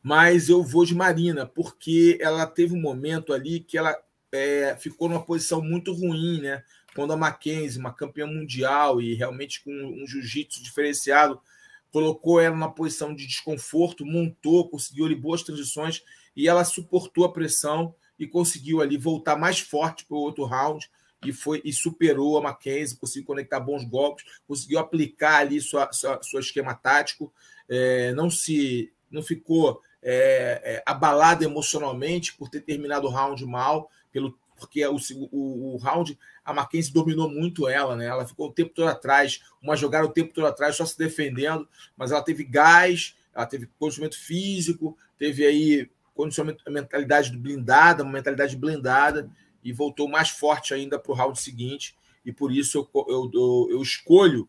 mas eu vou de Marina, porque ela teve um momento ali que ela é, ficou numa posição muito ruim, né? Quando a Mackenzie, uma campeã mundial e realmente com um jiu-jitsu diferenciado, colocou ela numa posição de desconforto, montou, conseguiu ali boas transições e ela suportou a pressão e conseguiu ali voltar mais forte para o outro round e foi e superou a Mackenzie, conseguiu conectar bons golpes, conseguiu aplicar ali sua, sua, seu esquema tático, é, não se não ficou é, é, abalada emocionalmente por ter terminado o round mal, pelo, porque o, o, o, round, a Mackenzie dominou muito ela, né? Ela ficou o tempo todo atrás, uma jogada o tempo todo atrás, só se defendendo, mas ela teve gás, ela teve condicionamento físico, teve aí condicionamento, mentalidade blindada, uma mentalidade blindada, e voltou mais forte ainda para o round seguinte, e por isso eu, eu, eu, eu escolho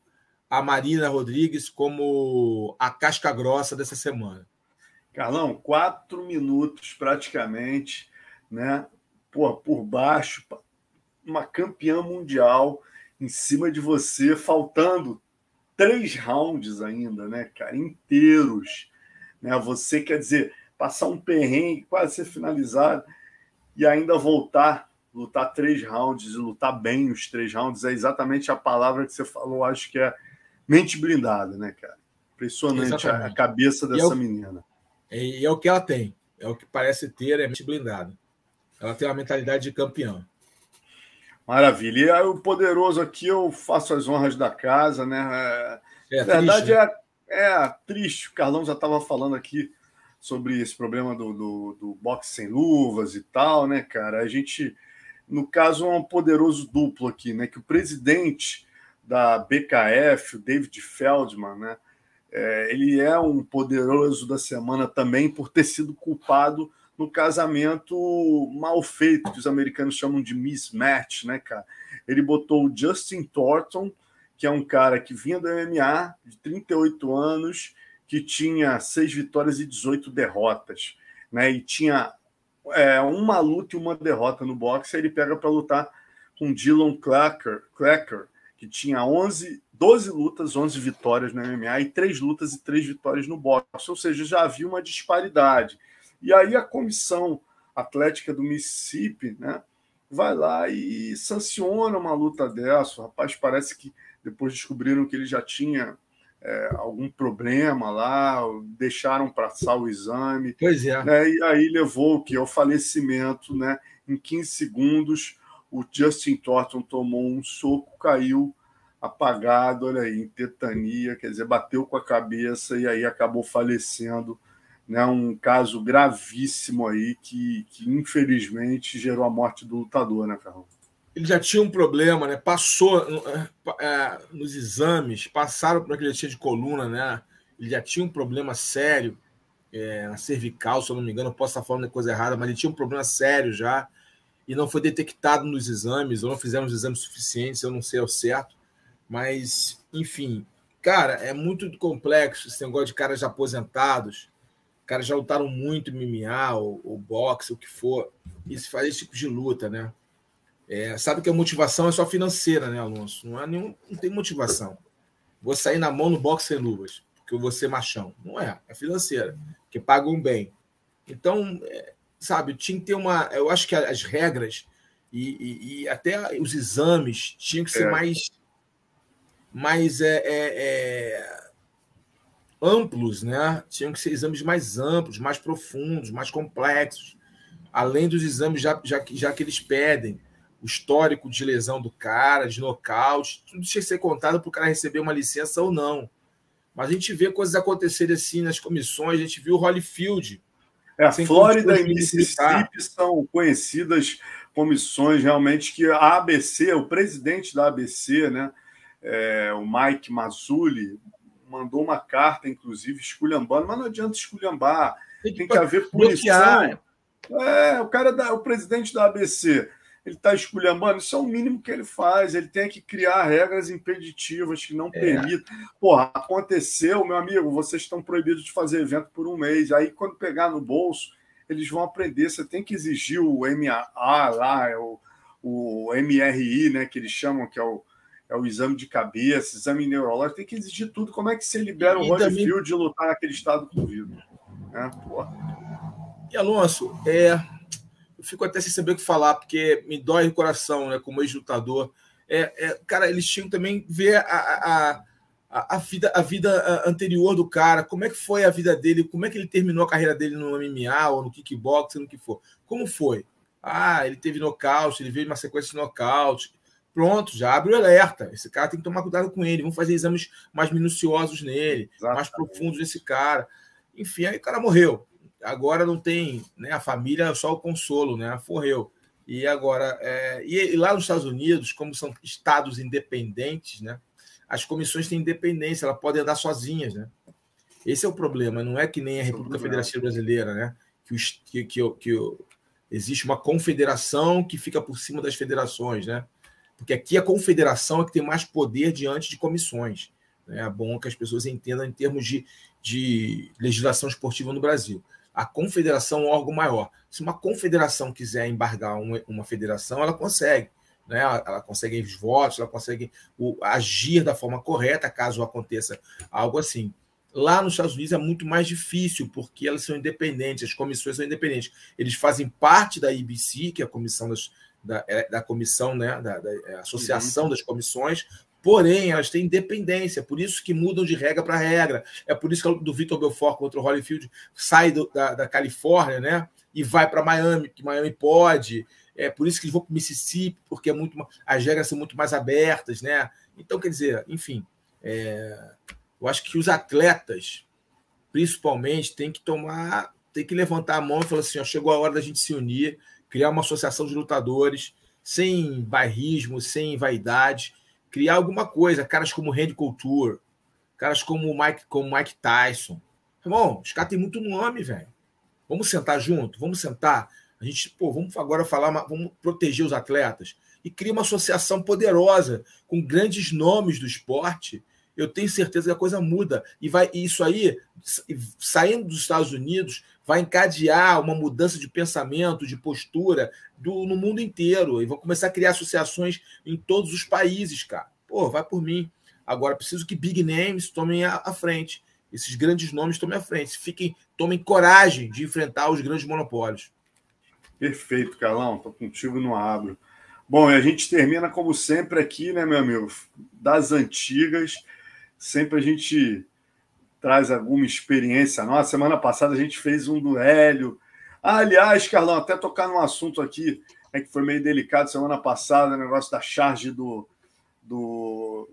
a Marina Rodrigues como a casca grossa dessa semana.
Carlão, quatro minutos praticamente, né? Pô, por baixo, uma campeã mundial em cima de você, faltando três rounds ainda, né, cara? Inteiros. Né? Você quer dizer, passar um perrengue, quase ser finalizado, e ainda voltar, lutar três rounds e lutar bem os três rounds, é exatamente a palavra que você falou, acho que é mente blindada, né, cara? Impressionante a, a, cabeça dessa é menina.
E é o que ela tem. É o que parece ter, é mente blindada. Ela tem uma mentalidade de campeão.
Maravilha. E aí, o poderoso aqui, eu faço as honras da casa, né? É, Na verdade, triste, né? é, é triste. O Carlão já estava falando aqui sobre esse problema do, do, do boxe sem luvas e tal, né, cara? A gente, no caso, é um poderoso duplo aqui, né? Que o presidente da BKF, o David Feldman, né? É, ele é um poderoso da semana também por ter sido culpado no casamento mal feito, que os americanos chamam de mismatch, né, cara? Ele botou o Justin Thornton, que é um cara que vinha do MMA, de 38 anos, que tinha seis vitórias e 18 derrotas, né? E tinha é, uma luta e uma derrota no boxe, aí ele pega para lutar com Dylan Clacker, Clacker que tinha 11, 12 lutas, 11 vitórias no MMA e 3 lutas e 3 vitórias no boxe. Ou seja, já havia uma disparidade. E aí a comissão atlética do Mississippi né, vai lá e sanciona uma luta dessa. O rapaz parece que depois descobriram que ele já tinha é, algum problema lá, deixaram passar o exame.
Pois é.
Né, e aí levou o que? Ao falecimento, né? Em 15 segundos, o Justin Thornton tomou um soco, caiu apagado, olha aí, em tetania, quer dizer, bateu com a cabeça e aí acabou falecendo. Né, um caso gravíssimo aí que, que infelizmente gerou a morte do lutador, né, Carlos?
ele já tinha um problema, né? Passou é, nos exames, passaram por aquele tinha de coluna, né? Ele já tinha um problema sério é, na cervical, se eu não me engano, posso estar falando coisa errada, mas ele tinha um problema sério já e não foi detectado nos exames, ou não fizemos exames suficientes, eu não sei ao certo, mas, enfim, cara, é muito complexo esse negócio de caras aposentados, caras já lutaram muito MMA, ou, ou boxe, o que for, e se faz esse tipo de luta, né? É, sabe que a motivação é só financeira, né, Alonso? Não, é nenhum, não tem motivação. Vou sair na mão no boxe sem luvas, porque eu vou ser machão. Não é, é financeira, que pagam bem. Então, é, sabe, tinha que ter uma. Eu acho que as regras e, e, e até os exames tinham que ser é. mais, mais é, é, é, amplos, né? Tinham que ser exames mais amplos, mais profundos, mais complexos, além dos exames já, já, já que eles pedem o histórico de lesão do cara, de nocaute, tudo tinha que ser contado para o cara receber uma licença ou não. Mas a gente vê coisas acontecerem assim nas comissões, a gente viu o Holyfield.
É, a Flórida e Mississippi são conhecidas comissões realmente que a ABC, o presidente da ABC, né, é, o Mike Mazzulli, mandou uma carta, inclusive, esculhambando, mas não adianta esculhambar, tem que, tem que haver punição. É, o cara da, o presidente da ABC ele está esculhambando, isso é o mínimo que ele faz. Ele tem que criar regras impeditivas que não é. permitam. Porra, aconteceu, meu amigo, vocês estão proibidos de fazer evento por um mês. Aí, quando pegar no bolso, eles vão aprender. Você tem que exigir o MA lá, é o, o MRI, né, que eles chamam, que é o, é o exame de cabeça, exame neurológico, tem que exigir tudo. Como é que você libera o Holyfield também... de lutar naquele estado com vida? É, porra.
E Alonso, é, fico até sem saber o que falar, porque me dói o coração, né, como ex-lutador. É, é, cara, eles tinham também ver a, a, a, a, vida, a vida anterior do cara, como é que foi a vida dele, como é que ele terminou a carreira dele no MMA ou no kickboxing, no que for. Como foi? Ah, ele teve nocaute, ele veio uma sequência de nocaute. Pronto, já abre o alerta. Esse cara tem que tomar cuidado com ele. Vamos fazer exames mais minuciosos nele, Exatamente. mais profundos nesse cara. Enfim, aí o cara morreu agora não tem né, a família, só o consolo, né? Forreu. E agora, é, e lá nos Estados Unidos, como são estados independentes, né? As comissões têm independência, elas podem andar sozinhas, né? Esse é o problema, não é que nem a é República Federativa Brasileira, né? Que, que, que, que existe uma confederação que fica por cima das federações, né? Porque aqui a confederação é que tem mais poder diante de comissões. Né? É bom que as pessoas entendam em termos de, de legislação esportiva no Brasil a confederação é um órgão maior. Se uma confederação quiser embargar uma, uma federação, ela consegue. Né? Ela, consegue os votos, ela consegue o, agir da forma correta caso aconteça algo assim. Lá nos Estados Unidos é muito mais difícil, porque elas são independentes, as comissões são independentes. Eles fazem parte da IBC, que é a comissão das, da, é, da comissão, né, da, da é, associação uhum. das comissões, Porém, elas têm independência, por isso que mudam de regra para regra. É por isso que o do Vitor Belfort contra o Holyfield sai do, da, da Califórnia, né? E vai para Miami, que Miami pode. É por isso que eles vão para Mississippi, porque é muito, as regras são muito mais abertas, né? Então, quer dizer, enfim, é, eu acho que os atletas, principalmente, têm que tomar, tem que levantar a mão e falar assim: ó, chegou a hora da gente se unir, criar uma associação de lutadores, sem bairrismo, sem vaidade criar alguma coisa, caras como Randy Couture, caras como Mike, como Mike Tyson. Irmão, os caras têm muito nome, velho. Vamos sentar junto, vamos sentar. A gente, pô, vamos agora falar, vamos proteger os atletas e cria uma associação poderosa com grandes nomes do esporte. Eu tenho certeza que a coisa muda e vai e isso aí saindo dos Estados Unidos vai encadear uma mudança de pensamento, de postura do, no mundo inteiro. E vão começar a criar associações em todos os países, cara. Pô, vai por mim. Agora preciso que big names tomem a, a frente. Esses grandes nomes tomem a frente. Fiquem, tomem coragem de enfrentar os grandes monopólios.
Perfeito, Carlão. Estou contigo no abro. Bom, e a gente termina, como sempre, aqui, né, meu amigo? Das antigas. Sempre a gente traz alguma experiência nossa. Semana passada a gente fez um do Hélio. Ah, aliás, Carlão, até tocar num assunto aqui é que foi meio delicado semana passada, o negócio da charge do, do,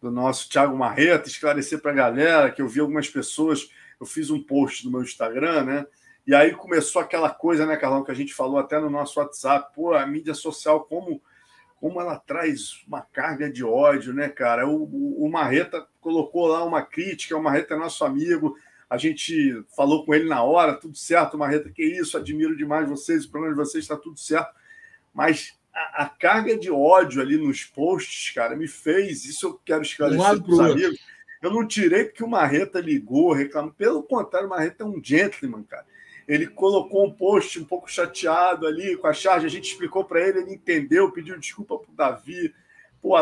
do nosso Thiago Marreta, esclarecer para a galera que eu vi algumas pessoas, eu fiz um post no meu Instagram, né? E aí começou aquela coisa, né, Carlão, que a gente falou até no nosso WhatsApp, pô, a mídia social, como como ela traz uma carga de ódio, né, cara? O, o, o Marreta colocou lá uma crítica, o Marreta é nosso amigo, a gente falou com ele na hora, tudo certo, Marreta, que isso, admiro demais vocês, o programa de vocês está tudo certo, mas a, a, carga de ódio ali nos posts, cara, me fez, isso eu quero esclarecer para os amigos, eu não tirei porque o Marreta ligou, reclamou, pelo contrário, o Marreta é um gentleman, cara, ele colocou um post um pouco chateado ali com a charge, a gente explicou para ele, ele entendeu, pediu desculpa para o Davi. Pô,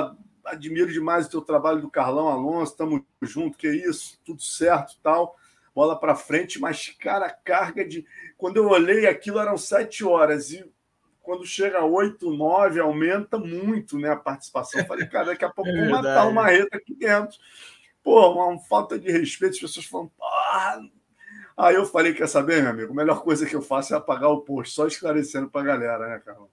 admiro demais o teu trabalho do Carlão Alonso, estamos junto, que é isso, tudo certo tal. Bola para frente, mas, cara, carga de. Quando eu olhei aquilo, eram sete horas, e quando chega a oito, nove, aumenta muito né, a participação. Eu falei, cara, daqui a pouco é vou matar uma reta aqui dentro. Pô, uma, uma falta de respeito, as pessoas falam, ah, Aí eu falei, quer saber, meu amigo? A melhor coisa que eu faço é apagar o post, só esclarecendo para a galera, né, Carlão?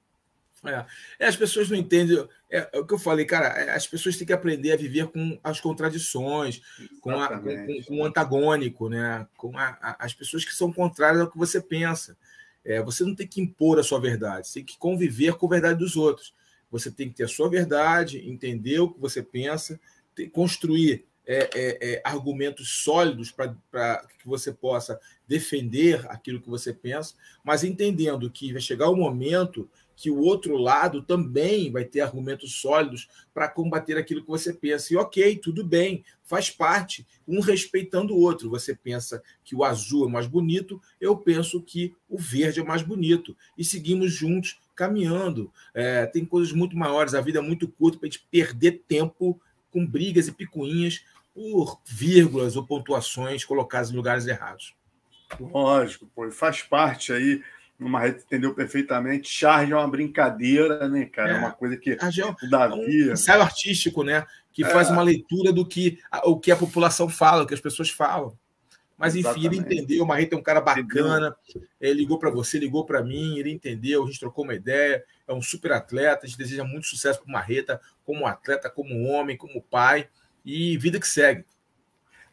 É. é. as pessoas não entendem. É, é, o que eu falei, cara. É, as pessoas têm que aprender a viver com as contradições, com, a, com, com, o antagônico, né? Com a, a, as pessoas que são contrárias ao que você pensa. É, você não tem que impor a sua verdade, você tem que conviver com a verdade dos outros. Você tem que ter a sua verdade, entender o que você pensa, construir é, é, é, argumentos sólidos para que você possa defender aquilo que você pensa, mas entendendo que vai chegar o um momento que o outro lado também vai ter argumentos sólidos para combater aquilo que você pensa. E ok, tudo bem, faz parte, um respeitando o outro. Você pensa que o azul é mais bonito, eu penso que o verde é mais bonito. E seguimos juntos caminhando. É, tem coisas muito maiores, a vida é muito curta para a gente perder tempo com brigas e picuinhas por vírgulas ou pontuações colocadas em lugares errados.
Lógico, pô, faz parte aí. O Marreta entendeu perfeitamente. Charge é uma brincadeira, né, cara? É, é uma coisa que
é o Davi. É um ensaio artístico, né? Que é. faz uma leitura do que a, o que a população fala, o que as pessoas falam. Mas enfim, Exatamente. ele entendeu. O Marreta é um cara bacana. Ele ligou para você, ligou para mim, ele entendeu. A gente trocou uma ideia. É um super atleta. A gente deseja muito sucesso para o Marreta, como atleta, como homem, como pai e vida que segue.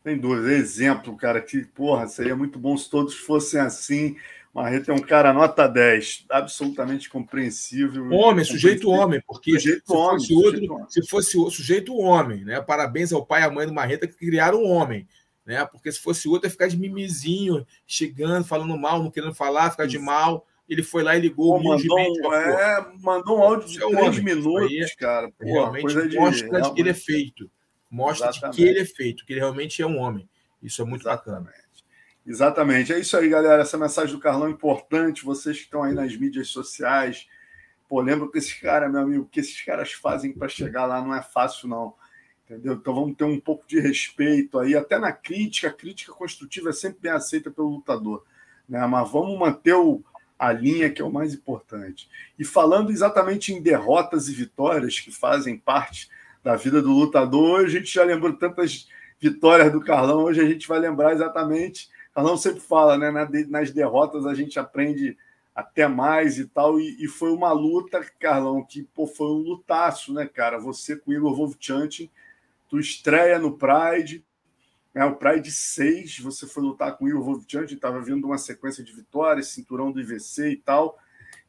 Sem dúvida. Exemplo, cara, que, porra, seria muito bom se todos fossem assim. Marreta é um cara nota 10, absolutamente compreensível.
Homem, sujeito homem, porque sujeito se, homem, fosse outro, sujeito se fosse sujeito homem, né? Parabéns ao pai e à mãe do Marreta que criaram um homem, né? Porque se fosse outro, ia ficar de mimizinho, chegando, falando mal, não querendo falar, ficar de mal. Ele foi lá e ligou
Pô, mandou, é, mandou um áudio de é três minutos, aí, cara. Pô,
realmente mostra de, que ele é feito mostra que ele é feito, que ele realmente é um homem. Isso é muito Exatamente. bacana.
Exatamente. É isso aí, galera. Essa mensagem do Carlão é importante. Vocês que estão aí nas mídias sociais. Pô, lembra que esses caras, meu amigo, que esses caras fazem para chegar lá não é fácil, não. Entendeu? Então vamos ter um pouco de respeito aí, até na crítica. A crítica construtiva é sempre bem aceita pelo lutador. Né? Mas vamos manter o, a linha que é o mais importante. E falando exatamente em derrotas e vitórias que fazem parte da vida do lutador. A gente já lembrou tantas vitórias do Carlão, hoje a gente vai lembrar exatamente. Carlão sempre fala, né? Nas derrotas a gente aprende até mais e tal. E, e foi uma luta, Carlão, que pô, foi um lutaço, né, cara? Você com o Igor Wolfchantin, tu estreia no Pride, é o Pride 6, você foi lutar com o Igor Wolfchantin, estava vindo uma sequência de vitórias, cinturão do IVC e tal.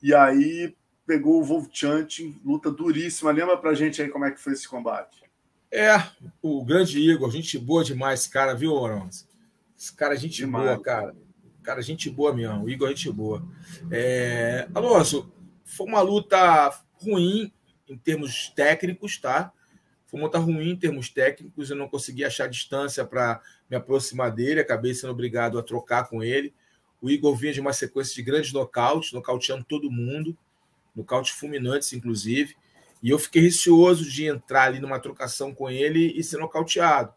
E aí pegou o Wolfchanting, luta duríssima. Lembra pra gente aí como é que foi esse combate?
É, o grande Igor, gente boa demais esse cara, viu, Alonso? Esse cara é gente demais. boa, cara. Cara, gente boa mesmo. O Igor é gente boa. É... Alonso, foi uma luta ruim em termos técnicos, tá? Foi uma luta ruim em termos técnicos. Eu não consegui achar distância para me aproximar dele. Acabei sendo obrigado a trocar com ele. O Igor vinha de uma sequência de grandes nocautes, nocauteando todo mundo nocaute fulminantes, inclusive. E eu fiquei receoso de entrar ali numa trocação com ele e ser nocauteado.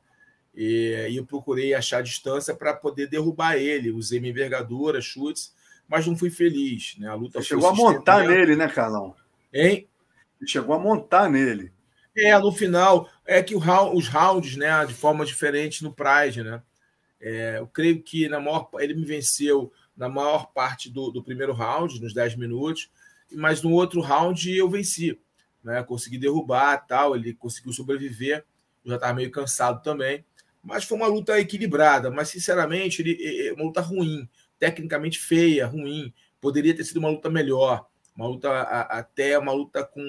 E, e eu procurei achar distância para poder derrubar ele. Usei minha envergadura, chutes, mas não fui feliz. Né? A luta
Você chegou a montar nele, né, Carlão?
Hein?
chegou a montar nele.
É, no final, é que o, os rounds, né, de forma diferente no Pride, né? É, eu creio que na maior, ele me venceu na maior parte do, do primeiro round, nos 10 minutos mas no outro round eu venci. Né? Consegui derrubar tal, ele conseguiu sobreviver. Eu já estava meio cansado também. Mas foi uma luta equilibrada, mas sinceramente, ele, é uma luta ruim, tecnicamente feia, ruim. Poderia ter sido uma luta melhor, uma luta até uma luta com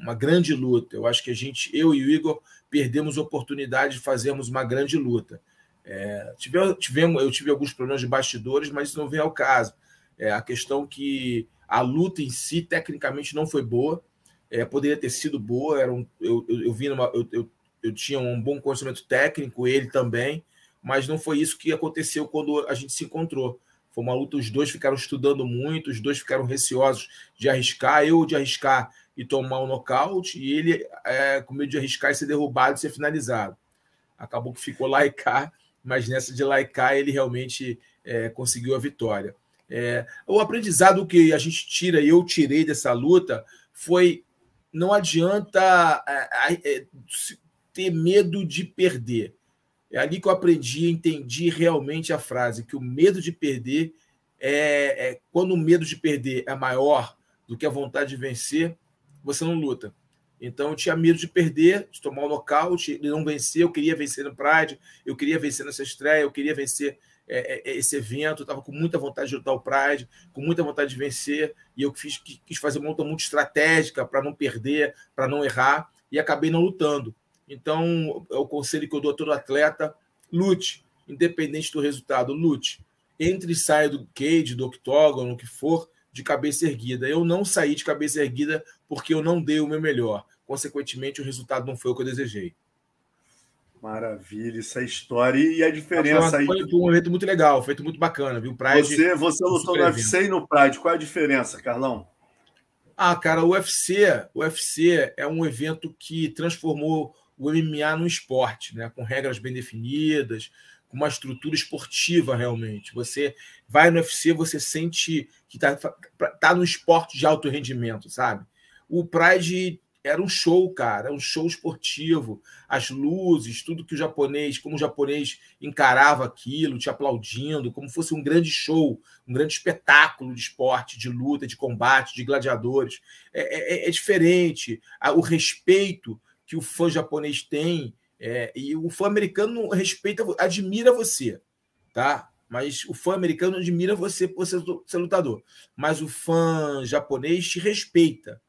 uma grande luta. Eu acho que a gente, eu e o Igor, perdemos a oportunidade de fazermos uma grande luta. É, tivemos, eu tive alguns problemas de bastidores, mas isso não vem ao caso. É, a questão que a luta em si, tecnicamente, não foi boa. É, poderia ter sido boa. Era um, eu, eu, eu, vi numa, eu, eu, eu tinha um bom conhecimento técnico, ele também, mas não foi isso que aconteceu quando a gente se encontrou. Foi uma luta, os dois ficaram estudando muito, os dois ficaram receosos de arriscar, eu de arriscar e tomar um nocaute, e ele é, com medo de arriscar e ser derrubado e ser finalizado. Acabou que ficou cá, mas nessa de cá ele realmente é, conseguiu a vitória. É, o aprendizado que a gente tira, e eu tirei dessa luta, foi não adianta é, é, ter medo de perder. É ali que eu aprendi, entendi realmente a frase, que o medo de perder é, é quando o medo de perder é maior do que a vontade de vencer, você não luta. Então eu tinha medo de perder, de tomar um nocaute, de não vencer. Eu queria vencer no Pride, eu queria vencer nessa estreia, eu queria vencer é, é, esse evento. Estava com muita vontade de lutar o Pride, com muita vontade de vencer. E eu fiz, quis fazer uma luta muito estratégica para não perder, para não errar, e acabei não lutando. Então, é o conselho que eu dou a todo atleta: lute, independente do resultado, lute. Entre e saia do cage, do octógono, o que for, de cabeça erguida. Eu não saí de cabeça erguida porque eu não dei o meu melhor. Consequentemente, o resultado não foi o que eu desejei.
Maravilha, essa história e a diferença
aí. Foi um evento muito legal, feito muito bacana, viu?
Pride. Você, você lutou no UFC e no Pride. Qual é a diferença, Carlão?
Ah, cara, o UFC, o UFC é um evento que transformou o MMA no esporte, né? com regras bem definidas, com uma estrutura esportiva realmente. Você vai no UFC, você sente que está tá no esporte de alto rendimento, sabe? O Pride era um show, cara, um show esportivo, as luzes, tudo que o japonês, como o japonês encarava aquilo, te aplaudindo, como fosse um grande show, um grande espetáculo de esporte, de luta, de combate, de gladiadores. É, é, é diferente. O respeito que o fã japonês tem, é, e o fã americano respeita, admira você, tá? Mas o fã americano admira você por ser lutador. Mas o fã japonês te respeita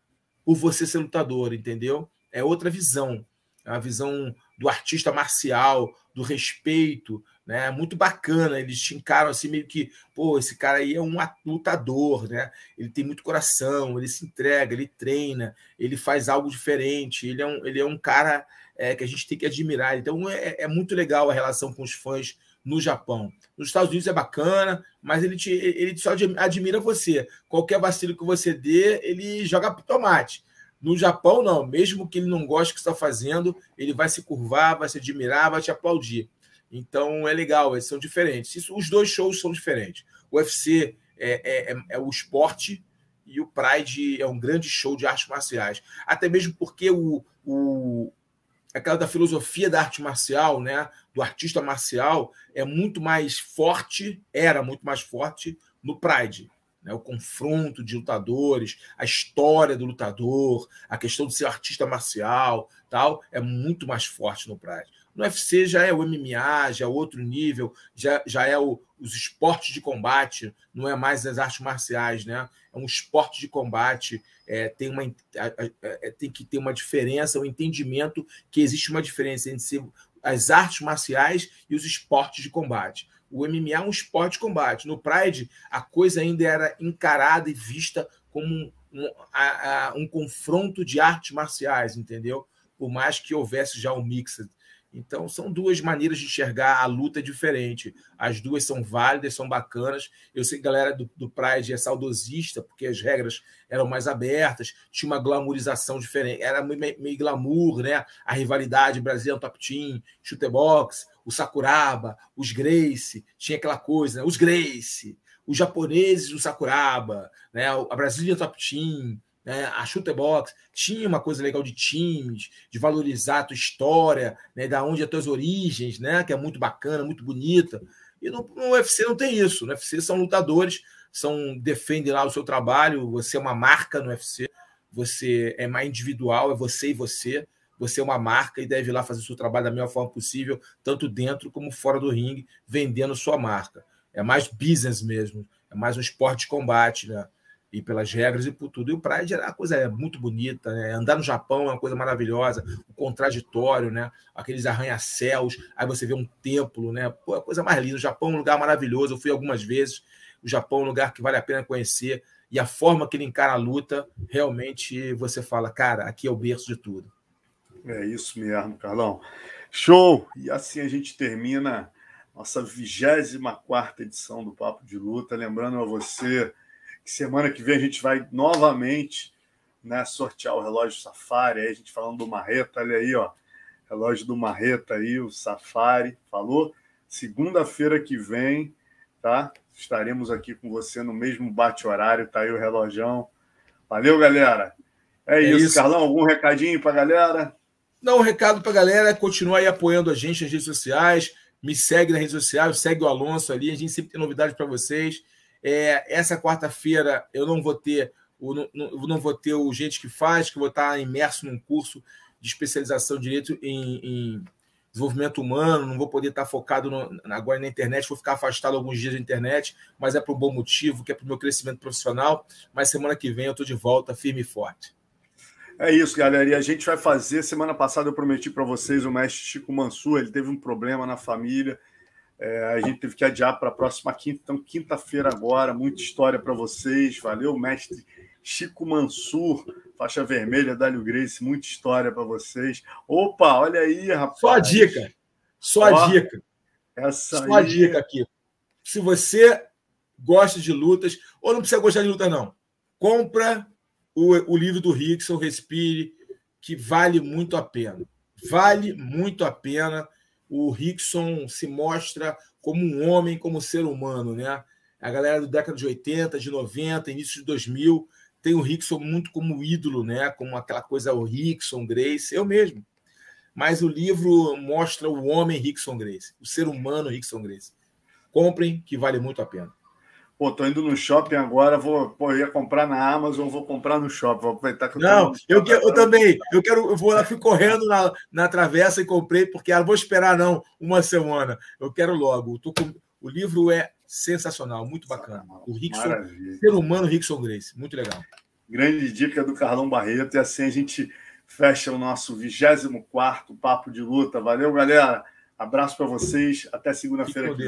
por você ser lutador, entendeu? É outra visão. É a visão do artista marcial, do respeito, né? Muito bacana. Eles te encaram assim, meio que, pô, esse cara aí é um lutador, né? Ele tem muito coração, ele se entrega, ele treina, ele faz algo diferente, ele é um, ele é um cara é, que a gente tem que admirar. Então é, é muito legal a relação com os fãs no Japão. Nos Estados Unidos é bacana, mas ele, te, ele só admira você. Qualquer vacilo que você dê, ele joga tomate. No Japão, não. Mesmo que ele não goste do que está fazendo, ele vai se curvar, vai se admirar, vai te aplaudir. Então é legal, eles são diferentes. Isso, os dois shows são diferentes. O UFC é, é, é, é, o esporte e o Pride é um grande show de artes marciais. Até mesmo porque o, o aquela da filosofia da arte marcial, né, do artista marcial, é muito mais forte, era muito mais forte no Pride. Né, o confronto de lutadores, a história do lutador, a questão de ser artista marcial, tal, é muito mais forte no Pride. No UFC já é o MMA, já é outro nível, já, já é o, os esportes de combate, não é mais as artes marciais, né? É um esporte de combate, é, tem, uma, é, tem que ter uma diferença, o um entendimento que existe uma diferença entre as artes marciais e os esportes de combate. O MMA é um esporte de combate. No Pride, a coisa ainda era encarada e vista como um, um, a, a, um confronto de artes marciais, entendeu? Por mais que houvesse já um mix então, são duas maneiras de enxergar a luta diferente. As duas são válidas, são bacanas. Eu sei que a galera do, do Pride é saudosista, porque as regras eram mais abertas, tinha uma glamourização diferente, era meio, meio glamour, né? A rivalidade Brasil Top Team, Chutebox, o Sakuraba, os Grace, tinha aquela coisa, né? os Grace, os japoneses do Sakuraba, né? a Brasília Top Team, né? a Shooterbox tinha uma coisa legal de times, de valorizar a tua história, né? da onde as tuas origens, né? que é muito bacana, muito bonita. E no, no UFC não tem isso. No UFC são lutadores, são defendem lá o seu trabalho, você é uma marca no UFC, você é mais individual, é você e você. Você é uma marca e deve ir lá fazer o seu trabalho da melhor forma possível, tanto dentro como fora do ringue, vendendo sua marca. É mais business mesmo, é mais um esporte de combate, né? E pelas regras e por tudo. E o Pride é uma coisa muito bonita, né? Andar no Japão é uma coisa maravilhosa, o contraditório, né? Aqueles arranha-céus, aí você vê um templo, né? Pô, é a coisa mais linda. O Japão é um lugar maravilhoso, eu fui algumas vezes. O Japão é um lugar que vale a pena conhecer. E a forma que ele encara a luta, realmente você fala, cara, aqui é o berço de tudo.
É isso mesmo, Carlão. Show! E assim a gente termina nossa 24 edição do Papo de Luta. Lembrando a você semana que vem a gente vai novamente né, sortear o relógio Safari. Aí a gente falando do Marreta, olha aí, ó. Relógio do Marreta aí, o Safari. Falou? Segunda-feira que vem, tá? Estaremos aqui com você no mesmo bate-horário, tá aí o relojão. Valeu, galera. É, é isso, isso, Carlão. Algum recadinho para a galera?
Não, um recado para a galera é continuar aí apoiando a gente nas redes sociais me segue nas redes sociais, segue o Alonso ali, a gente sempre tem novidades para vocês. É, essa quarta-feira eu não vou ter o, não, não, vou ter o Gente que Faz, que vou estar imerso num curso de especialização em direito em, em desenvolvimento humano, não vou poder estar focado no, agora na internet, vou ficar afastado alguns dias da internet, mas é por um bom motivo, que é para o meu crescimento profissional. Mas semana que vem eu estou de volta, firme e forte.
É isso, galera. E a gente vai fazer. Semana passada eu prometi para vocês o mestre Chico Mansur. Ele teve um problema na família. É, a gente teve que adiar para a próxima quinta. Então, quinta-feira agora, muita história para vocês. Valeu, mestre Chico Mansur, faixa vermelha, Dálio Grace, muita história para vocês. Opa, olha aí, rapaz.
Só a dica. Só a Ó, dica. Essa Só aí... a dica aqui. Se você gosta de lutas, ou não precisa gostar de lutas, não. Compra o, o livro do Rickson, Respire, que vale muito a pena. Vale muito a pena. O Rickson se mostra como um homem, como ser humano, né? A galera do década de 80, de 90, início de 2000, tem o Rickson muito como ídolo, né? Como aquela coisa, o Rickson, Grace, eu mesmo. Mas o livro mostra o homem Rickson Grace, o ser humano Rickson Grace. Comprem, que vale muito a pena.
Pô, tô indo no shopping agora, vou, pô, ia comprar na Amazon, vou comprar no shopping, vou aproveitar
que eu Não, eu, que, eu também, eu quero, eu vou lá, fui correndo na, na travessa e comprei, porque ah, vou esperar não uma semana, eu quero logo. Com, o livro é sensacional, muito bacana. O Rickson, ser humano Rickson Grace, muito legal.
Grande dica do Carlão Barreto, e assim a gente fecha o nosso 24 Papo de Luta. Valeu, galera. Abraço para vocês. Até segunda-feira que vem.